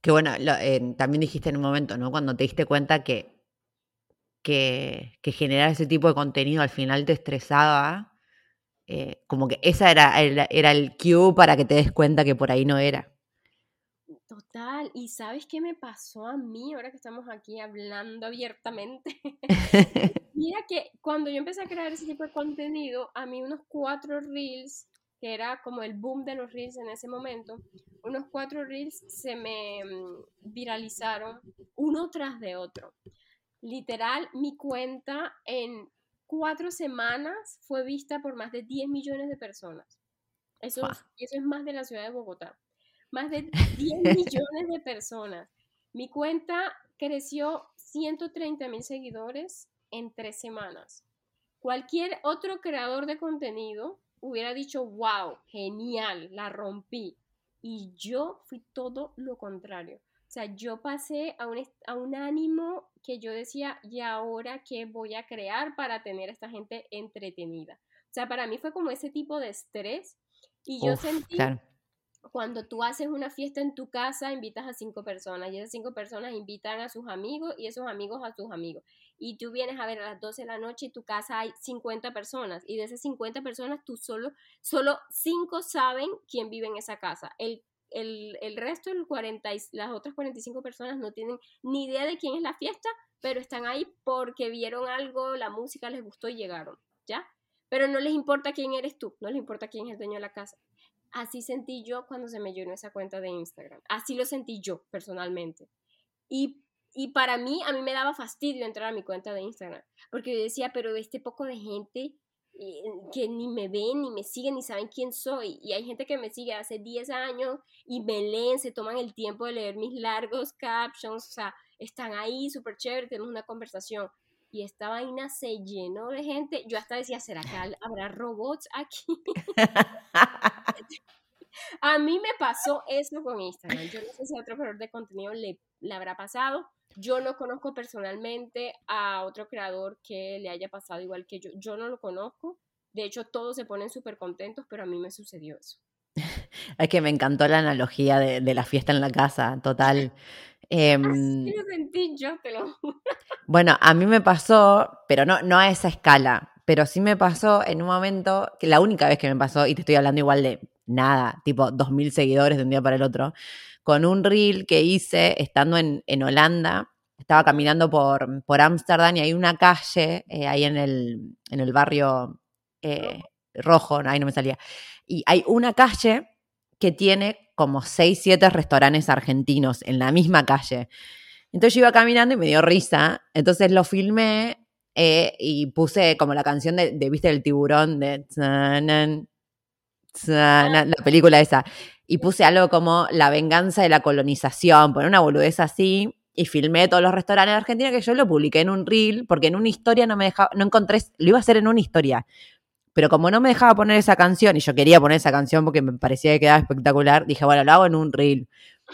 Que bueno, eh, también dijiste en un momento, ¿no? Cuando te diste cuenta que, que, que generar ese tipo de contenido al final te estresaba, eh, como que esa era, era, era el cue para que te des cuenta que por ahí no era. Total, ¿y sabes qué me pasó a mí ahora que estamos aquí hablando abiertamente? Mira que cuando yo empecé a crear ese tipo de contenido, a mí unos cuatro reels, que era como el boom de los reels en ese momento, unos cuatro reels se me mm, viralizaron uno tras de otro. Literal, mi cuenta en cuatro semanas fue vista por más de 10 millones de personas. Eso, eso es más de la ciudad de Bogotá. Más de 10 millones de personas. Mi cuenta creció 130 mil seguidores en tres semanas. Cualquier otro creador de contenido hubiera dicho, wow, genial, la rompí. Y yo fui todo lo contrario. O sea, yo pasé a un, a un ánimo que yo decía, ¿y ahora qué voy a crear para tener a esta gente entretenida? O sea, para mí fue como ese tipo de estrés. Y yo Uf, sentí claro. Cuando tú haces una fiesta en tu casa, invitas a cinco personas y esas cinco personas invitan a sus amigos y esos amigos a sus amigos. Y tú vienes a ver a las 12 de la noche y tu casa hay 50 personas y de esas 50 personas tú solo, solo cinco saben quién vive en esa casa. El, el, el resto, el 40, y- las otras 45 personas no tienen ni idea de quién es la fiesta, pero están ahí porque vieron algo, la música les gustó y llegaron, ¿ya? Pero no les importa quién eres tú, no les importa quién es el dueño de la casa. Así sentí yo cuando se me llenó esa cuenta de Instagram. Así lo sentí yo personalmente. Y, y para mí, a mí me daba fastidio entrar a mi cuenta de Instagram. Porque yo decía, pero este poco de gente eh, que ni me ven, ni me siguen, ni saben quién soy. Y hay gente que me sigue hace 10 años y me leen, se toman el tiempo de leer mis largos captions. O sea, están ahí súper chévere, tenemos una conversación. Y esta vaina se llenó de gente. Yo hasta decía, ¿será que habrá robots aquí? A mí me pasó eso con Instagram. Yo no sé si a otro creador de contenido le, le habrá pasado. Yo no conozco personalmente a otro creador que le haya pasado igual que yo. Yo no lo conozco. De hecho, todos se ponen súper contentos, pero a mí me sucedió eso. Es que me encantó la analogía de, de la fiesta en la casa, total. Em, Así lo sentí yo, te lo juro. Bueno, a mí me pasó, pero no, no a esa escala, pero sí me pasó en un momento, que la única vez que me pasó, y te estoy hablando igual de nada, tipo 2.000 seguidores de un día para el otro, con un reel que hice estando en, en Holanda. Estaba caminando por por Ámsterdam y hay una calle eh, ahí en el, en el barrio eh, rojo, ahí no me salía. Y hay una calle que tiene como 6, 7 restaurantes argentinos en la misma calle. Entonces yo iba caminando y me dio risa. Entonces lo filmé eh, y puse como la canción de, de ¿viste? el tiburón de tsanan, tsanan, la película esa. Y puse algo como la venganza de la colonización, poner una boludez así. Y filmé todos los restaurantes de Argentina que yo lo publiqué en un reel, porque en una historia no me dejaba, no encontré, lo iba a hacer en una historia. Pero como no me dejaba poner esa canción, y yo quería poner esa canción porque me parecía que quedaba espectacular, dije, bueno, lo hago en un reel.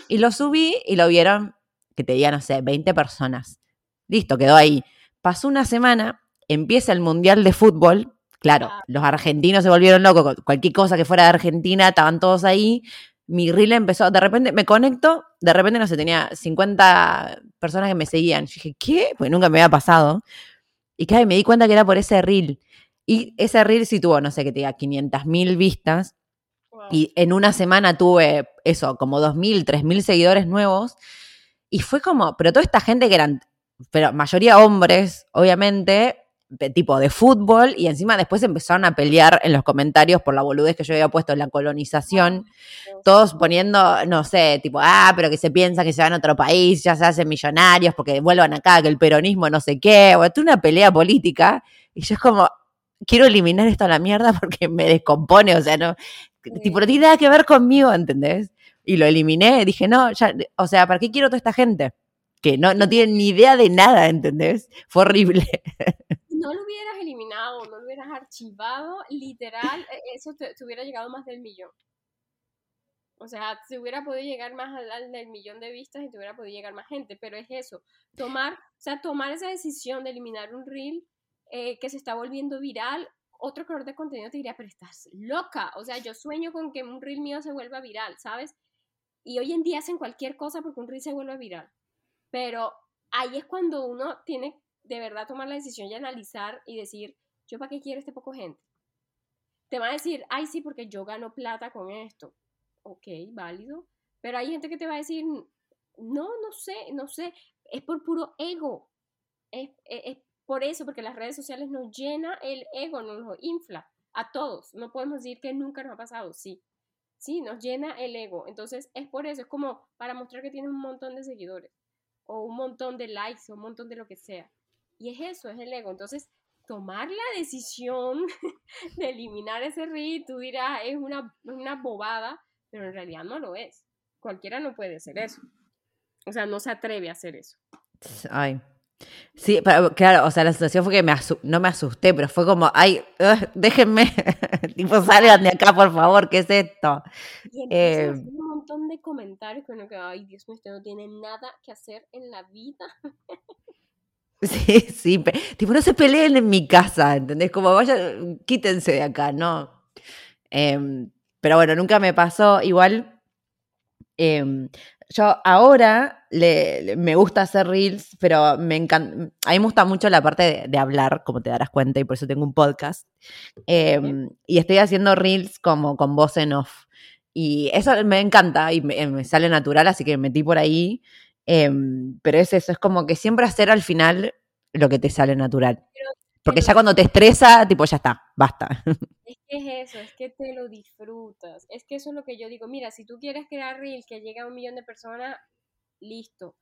Y lo subí y lo vieron, que te diga, no sé, 20 personas. Listo, quedó ahí. Pasó una semana, empieza el Mundial de Fútbol. Claro, los argentinos se volvieron locos. Cualquier cosa que fuera de Argentina, estaban todos ahí. Mi reel empezó, de repente me conecto, de repente no sé, tenía 50 personas que me seguían. Yo dije, ¿qué? Pues nunca me había pasado. Y claro, me di cuenta que era por ese reel. Y ese reel sí tuvo, no sé, que te diga, 500 mil vistas. Wow. Y en una semana tuve eso, como 2.000, 3.000 seguidores nuevos. Y fue como, pero toda esta gente que eran, pero mayoría hombres, obviamente, de tipo de fútbol, y encima después empezaron a pelear en los comentarios por la boludez que yo había puesto en la colonización, todos poniendo, no sé, tipo, ah, pero que se piensa que se van a otro país, ya se hacen millonarios porque vuelvan acá, que el peronismo no sé qué, o una pelea política, y yo es como, quiero eliminar esto a la mierda porque me descompone, o sea, no, tipo, no tiene nada que ver conmigo, ¿entendés? Y lo eliminé, dije, no, ya, o sea, ¿para qué quiero toda esta gente? Que no, no tienen ni idea de nada, ¿entendés? Fue horrible. No lo hubieras eliminado, no lo hubieras archivado, literal, e- eso te, te hubiera llegado más del millón. O sea, se hubiera podido llegar más al, al del millón de vistas y te hubiera podido llegar más gente, pero es eso, tomar, o sea, tomar esa decisión de eliminar un reel eh, que se está volviendo viral, otro creador de contenido te diría, pero estás loca, o sea, yo sueño con que un reel mío se vuelva viral, ¿sabes? Y hoy en día hacen cualquier cosa porque un reel se vuelve viral, pero ahí es cuando uno tiene de verdad tomar la decisión y analizar y decir, ¿yo para qué quiero este poco gente? Te va a decir, ay, sí, porque yo gano plata con esto. Ok, válido. Pero hay gente que te va a decir, no, no sé, no sé, es por puro ego. Es, es- por eso, porque las redes sociales nos llena el ego, nos infla a todos. No podemos decir que nunca nos ha pasado, sí. Sí, nos llena el ego. Entonces, es por eso, es como para mostrar que tienes un montón de seguidores, o un montón de likes, o un montón de lo que sea. Y es eso, es el ego. Entonces, tomar la decisión de eliminar ese reel, tú dirás, es una, una bobada, pero en realidad no lo es. Cualquiera no puede hacer eso. O sea, no se atreve a hacer eso. Ay. Sí, pero, claro, o sea, la sensación fue que me no me asusté, pero fue como, ay, déjenme, tipo, salgan de acá, por favor, ¿qué es esto? Y eh, un montón de comentarios con que, ay, Dios mío, usted no tiene nada que hacer en la vida. Sí, sí, tipo, no se peleen en mi casa, ¿entendés? Como vaya, quítense de acá, ¿no? Em, pero bueno, nunca me pasó. Igual, em, yo ahora le, me gusta hacer reels, pero me encanta, a mí me gusta mucho la parte de, hablar, como te darás cuenta, y por eso tengo un podcast. Em, y estoy haciendo reels como con voz en off. Y eso me encanta y me, sale natural, así que me metí por ahí. pero es eso, es como que siempre hacer al final lo que te sale natural. Porque ya cuando te estresa, tipo, ya está, basta. Es que es eso, es que te lo disfrutas. Es que eso es lo que yo digo. Mira, si tú quieres crear Reel que llegue a un millón de personas, listo.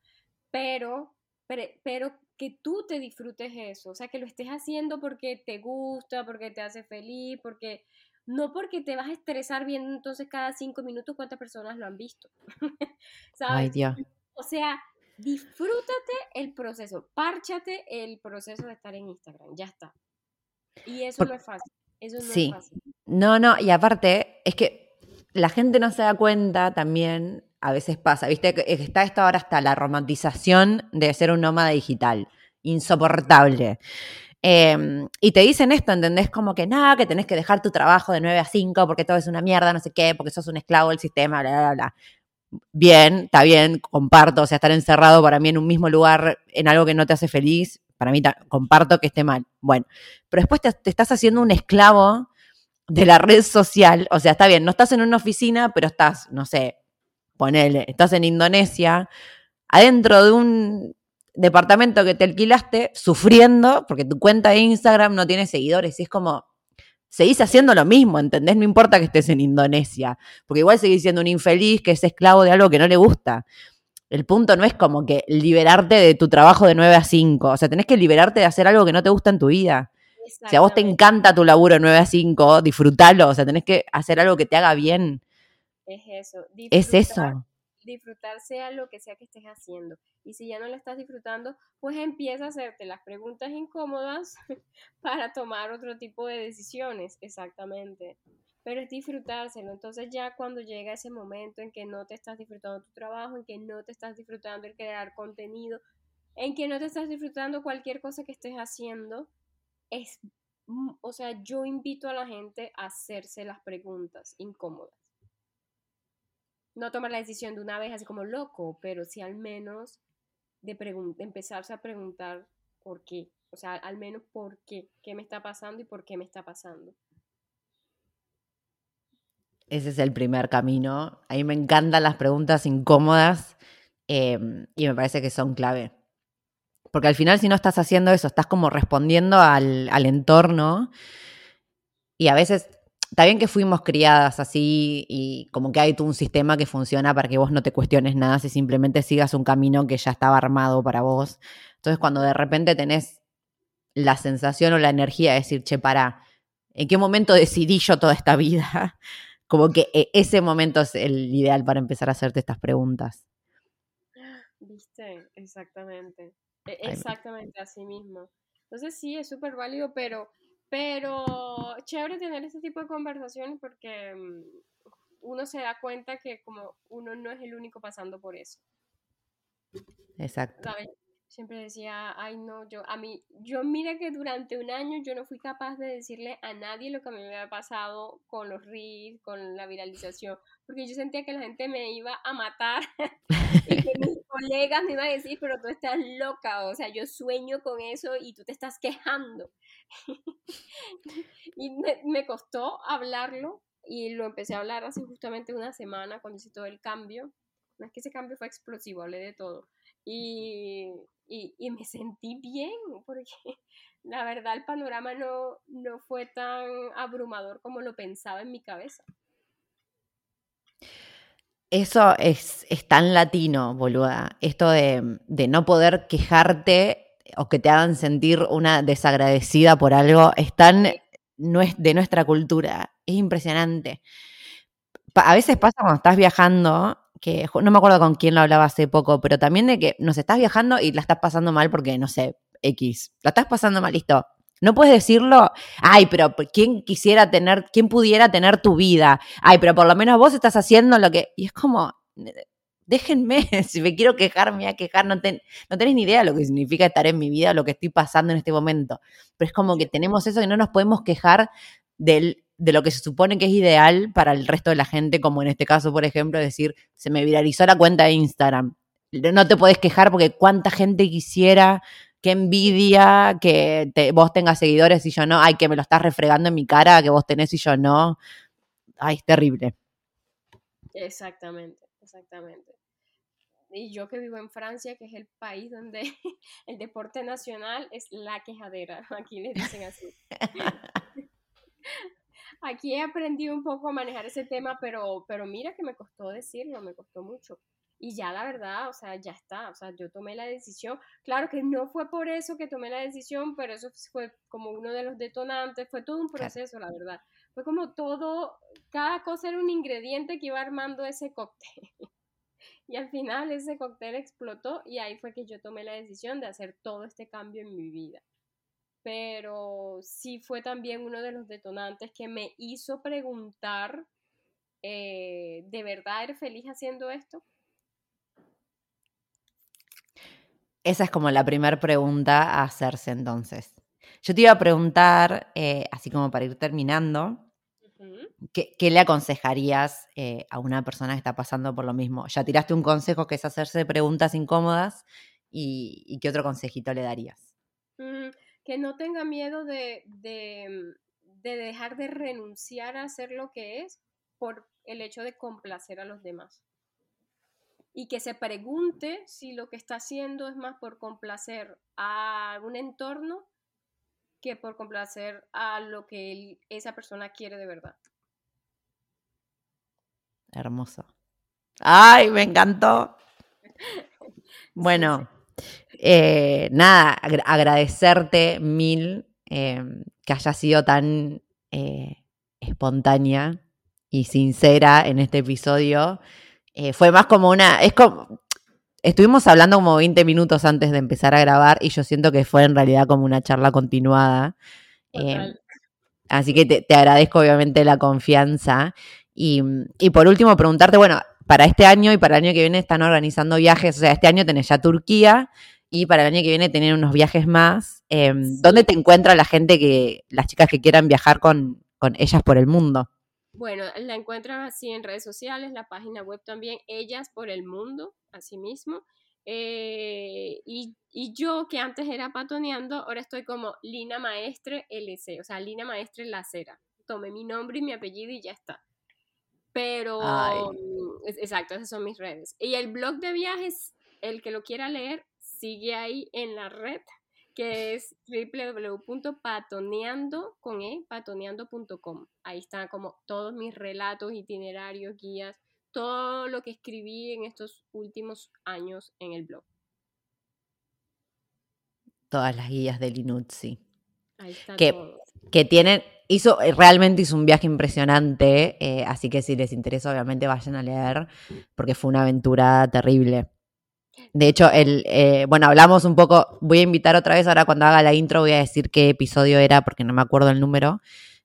Pero, pero, pero que tú te disfrutes eso. O sea, que lo estés haciendo porque te gusta, porque te hace feliz, porque no porque te vas a estresar viendo entonces cada cinco minutos cuántas personas lo han visto. ¿Sabes? Ay, Dios. O sea, disfrútate el proceso, párchate el proceso de estar en Instagram, ya está. Y eso no es fácil. Eso no sí. es fácil. No, no, y aparte, es que la gente no se da cuenta también, a veces pasa, viste, que está esto ahora hasta la romantización de ser un nómada digital, insoportable. Em, y te dicen esto, ¿entendés? Como que nada, que tenés que dejar tu trabajo de 9 a 5 porque todo es una mierda, no sé qué, porque sos un esclavo del sistema, bla, bla, bla bien, está bien, comparto, o sea, estar encerrado para mí en un mismo lugar, en algo que no te hace feliz, para mí comparto que esté mal. Bueno, pero después te, estás haciendo un esclavo de la red social, o sea, está bien, no estás en una oficina, pero estás, no sé, ponele, estás en Indonesia, adentro de un departamento que te alquilaste, sufriendo, porque tu cuenta de Instagram no tiene seguidores, y es como, seguís haciendo lo mismo, ¿entendés? No importa que estés en Indonesia, porque igual seguís siendo un infeliz que es esclavo de algo que no le gusta. El punto no es como que liberarte de tu trabajo de 9 a 5, o sea, tenés que liberarte de hacer algo que no te gusta en tu vida. Si a vos te encanta tu laburo de 9 a 5, disfrútalo, o sea, tenés que hacer algo que te haga bien. Es eso. es eso disfrutar sea lo que sea que estés haciendo. Y si ya no lo estás disfrutando, pues empieza a hacerte las preguntas incómodas para tomar otro tipo de decisiones, exactamente. Pero es disfrutárselo. Entonces ya cuando llega ese momento en que no te estás disfrutando tu trabajo, en que no te estás disfrutando el crear contenido, en que no te estás disfrutando cualquier cosa que estés haciendo, es, mm, o sea, yo invito a la gente a hacerse las preguntas incómodas no tomar la decisión de una vez así como loco, pero sí al menos de, empezarse a preguntar por qué, o sea, al menos por qué, qué me está pasando y por qué me está pasando. Ese es el primer camino. A mí me encantan las preguntas incómodas em, y me parece que son clave. Porque al final si no estás haciendo eso, estás como respondiendo al, al entorno y a veces Está bien que fuimos criadas así y como que hay un sistema que funciona para que vos no te cuestiones nada si simplemente sigas un camino que ya estaba armado para vos. Entonces cuando de repente tenés la sensación o la energía de decir, che, para, ¿en qué momento decidí yo toda esta vida? Como que e, ese momento es el ideal para empezar a hacerte estas preguntas. Viste, exactamente. E, exactamente así mismo. Entonces sí, es súper válido, pero pero chévere tener este tipo de conversaciones porque mm, uno se da cuenta que como uno no es el único pasando por eso. Exacto. Siempre decía, ay no, yo a mí, yo mira que durante un año yo no fui capaz de decirle a nadie lo que a mí me había pasado con los reels, con la viralización, porque yo sentía que la gente me iba a matar y que mis colegas me iban a decir, pero tú estás loca, o sea, yo sueño con eso y tú te estás quejando. y me, costó hablarlo y lo empecé a hablar hace justamente una semana cuando hice todo el cambio. No es que ese cambio fue explosivo, hablé de todo. Y, y, me sentí bien, porque la verdad el panorama no, no fue tan abrumador como lo pensaba en mi cabeza. Eso es, es tan latino, boluda. Esto de, de no poder quejarte o que te hagan sentir una desagradecida por algo es tan no es de nuestra cultura. Es impresionante. A veces pasa cuando estás viajando, que no me acuerdo con quién lo hablaba hace poco, pero también de que nos estás viajando y la estás pasando mal porque, no sé, X. La estás pasando mal, listo. No puedes decirlo, ay, pero ¿quién quisiera tener, quién pudiera tener tu vida? Ay, pero por lo menos vos estás haciendo lo que... Y es como, déjenme, si me quiero quejar, me voy a quejar, no, no tenés ni idea de lo que significa estar en mi vida, lo que estoy pasando en este momento. Pero es como que tenemos eso y no nos podemos quejar del, de lo que se supone que es ideal para el resto de la gente, como en este caso, por ejemplo, decir, se me viralizó la cuenta de Instagram. No te podés quejar porque cuánta gente quisiera qué envidia que vos tengas seguidores y yo no, ay, que me lo estás refregando en mi cara, que vos tenés y yo no. Ay, es terrible. Exactamente, exactamente. Y yo que vivo en Francia, que es el país donde el deporte nacional es la quejadera, aquí le dicen así. Aquí he aprendido un poco a manejar ese tema, pero, pero mira que me costó decirlo, me costó mucho y ya la verdad, o sea, ya está, o sea, yo tomé la decisión, claro que no fue por eso que tomé la decisión, pero eso fue como uno de los detonantes, fue todo un proceso, la verdad, fue como todo, cada cosa era un ingrediente que iba armando ese cóctel. Y al final ese cóctel explotó y ahí fue que yo tomé la decisión de hacer todo este cambio en mi vida. Pero sí fue también uno de los detonantes que me hizo preguntar, eh, ¿de verdad eres feliz haciendo esto? Esa es como la primera pregunta a hacerse entonces. Yo te iba a preguntar, eh, así como para ir terminando, ¿qué, le aconsejarías eh, a una persona que está pasando por lo mismo? Ya tiraste un consejo que es hacerse preguntas incómodas y, qué otro consejito le darías. Mm, que no tenga miedo de, de dejar de renunciar a hacer lo que es por el hecho de complacer a los demás y que se pregunte si lo que está haciendo es más por complacer a un entorno que por complacer a lo que esa persona quiere de verdad. Hermoso. Ay, me encantó. Bueno, eh, nada, agradecerte mil em, que haya sido tan eh, espontánea y sincera en este episodio. Eh, fue más como una, es como, estuvimos hablando como 20 minutos antes de empezar a grabar y yo siento que fue en realidad como una charla continuada. Eh, así que te, agradezco obviamente la confianza. Y, y, por último, preguntarte, bueno, para este año y para el año que viene están organizando viajes, o sea, este año tenés ya Turquía y para el año que viene tener unos viajes más. Em, ¿Dónde te encuentra la gente que, las chicas que quieran viajar con, con ellas por el mundo? Bueno, la encuentran así en redes sociales, la página web también, Ellas por el Mundo, así mismo. Eh, y, yo, que antes era patoneando, ahora estoy como Lina Maestre LC, o sea, Lina Maestre Lacera. Tomé mi nombre y mi apellido y ya está. Pero, mm, exacto, esas son mis redes. Y el blog de viajes, el que lo quiera leer, sigue ahí en la red que es www.patoneando con e, patoneando.com. Ahí están como todos mis relatos, itinerarios, guías, todo lo que escribí en estos últimos años en el blog. Todas las guías del Inutsi. Ahí está que, que tienen, hizo, realmente hizo un viaje impresionante, eh, así que si les interesa, obviamente vayan a leer, porque fue una aventura terrible. De hecho, el, eh, bueno, hablamos un poco, voy a invitar otra vez, ahora cuando haga la intro voy a decir qué episodio era porque no me acuerdo el número,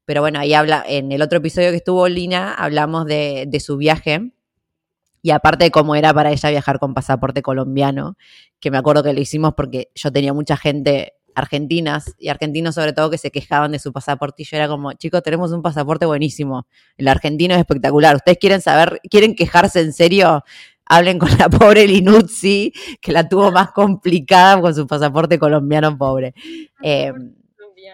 pero bueno, ahí habla, en el otro episodio que estuvo Lina, hablamos de, su viaje y aparte de cómo era para ella viajar con pasaporte colombiano, que me acuerdo que lo hicimos porque yo tenía mucha gente argentinas y argentinos sobre todo que se quejaban de su pasaporte y yo era como, chicos, tenemos un pasaporte buenísimo, el argentino es espectacular, ustedes quieren saber, quieren quejarse en serio, hablen con la pobre Linuzzi, que la tuvo más complicada con su pasaporte colombiano pobre. Eh,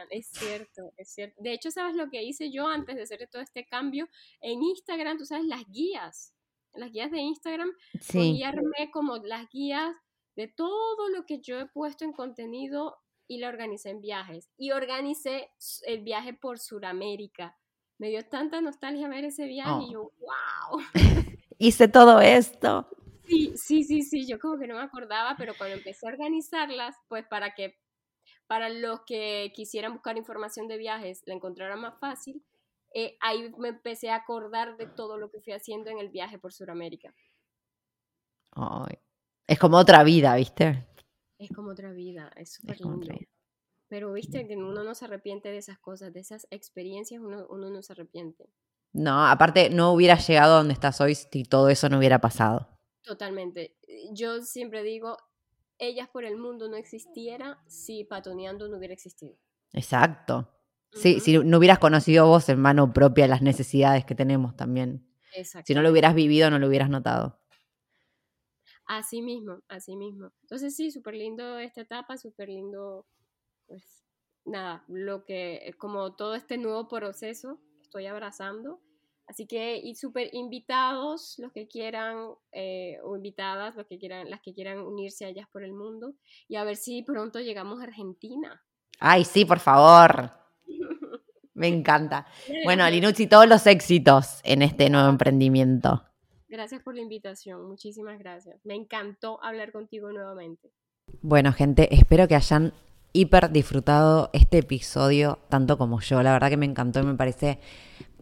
es cierto, es cierto. De hecho, ¿sabes lo que hice yo antes de hacer todo este cambio? En Instagram, tú sabes, las guías, las guías de Instagram, sí. y armé como las guías de todo lo que yo he puesto en contenido y lo organicé en viajes. Y organicé el viaje por Sudamérica. Me dio tanta nostalgia ver ese viaje y oh. yo, wow. hice todo esto. Sí, sí, sí, sí, yo como que no me acordaba, pero cuando empecé a organizarlas, pues para que para los que quisieran buscar información de viajes la encontraran más fácil, eh, ahí me empecé a acordar de todo lo que fui haciendo en el viaje por Sudamérica. es como otra vida, ¿viste? Es como otra vida, es súper lindo. Pero viste que uno no se arrepiente de esas cosas, de esas experiencias, uno, uno no se arrepiente. No, aparte no hubiera llegado a donde estás hoy si todo eso no hubiera pasado. Totalmente. Yo siempre digo, ellas por el mundo no existiera si Patoneando no hubiera existido. Exacto. Sí, si no hubieras conocido vos en mano propia las necesidades que tenemos también. Si no lo hubieras vivido, no lo hubieras notado. Así mismo, así mismo. Entonces sí, súper lindo esta etapa, súper lindo, pues nada, lo que, como todo este nuevo proceso estoy abrazando. Así que, y súper invitados los que quieran, eh, o invitadas, los que quieran, las que quieran unirse a ellas por el mundo. Y a ver si pronto llegamos a Argentina. Ay, sí, por favor. Me encanta. Bueno, Linuzzi, todos los éxitos en este nuevo emprendimiento. Gracias por la invitación, muchísimas gracias. Me encantó hablar contigo nuevamente. Bueno, gente, espero que hayan hiper disfrutado este episodio, tanto como yo. La verdad que me encantó y me parece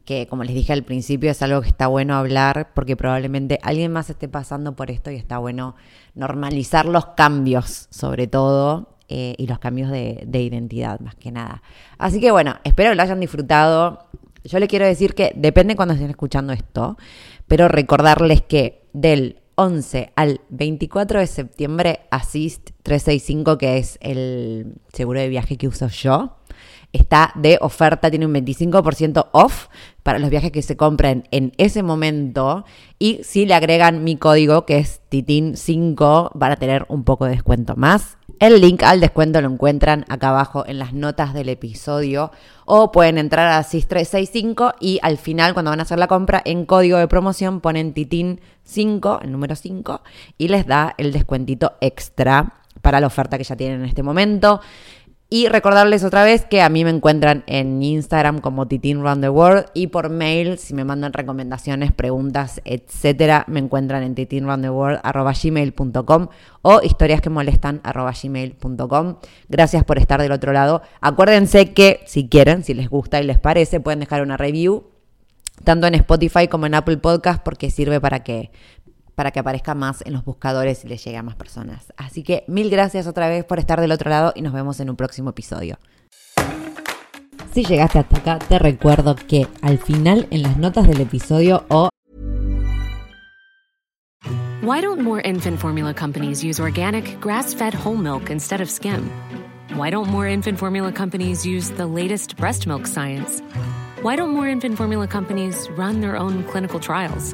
que, como les dije al principio, es algo que está bueno hablar porque probablemente alguien más esté pasando por esto y está bueno normalizar los cambios, sobre todo, eh, y los cambios de, identidad, más que nada. Así que bueno, espero que lo hayan disfrutado. Yo le quiero decir que depende cuando estén escuchando esto, pero recordarles que del 11 al 24 de septiembre Assist 365, que es el seguro de viaje que uso yo, está de oferta, tiene un 25% off para los viajes que se compren en ese momento y si le agregan mi código que es TITIN5 van a tener un poco de descuento más. El link al descuento lo encuentran acá abajo en las notas del episodio o pueden entrar a SIS365 y al final cuando van a hacer la compra en código de promoción ponen TITIN5, el número 5, y les da el descuentito extra para la oferta que ya tienen en este momento. Y recordarles otra vez que a mí me encuentran en Instagram como Titin Round the World y por mail, si me mandan recomendaciones, preguntas, etcétera, me encuentran en titinroundtheworld.gmail.com o historias que molestan gmail.com. Gracias por estar del otro lado. Acuérdense que si quieren, si les gusta y les parece, pueden dejar una review tanto en Spotify como en Apple Podcast porque sirve para que para que aparezca más en los buscadores y le llegue a más personas. Así que mil gracias otra vez por estar del otro lado y nos vemos en un próximo episodio. Si llegaste hasta acá, te recuerdo que al final en las notas del episodio o Why don't more infant formula companies use organic, grass-fed whole milk instead of skim? Why don't more infant formula companies use the latest breast milk science? Why don't more infant formula companies run their own clinical trials?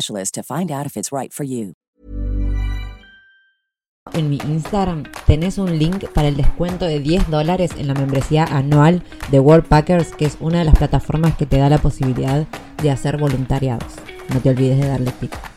to find out if it's right for you. En mi Instagram tenés un link para el descuento de 10 dólares en la membresía anual de World Packers, que es una de las plataformas que te da la posibilidad de hacer voluntariados. No te olvides de darle clic.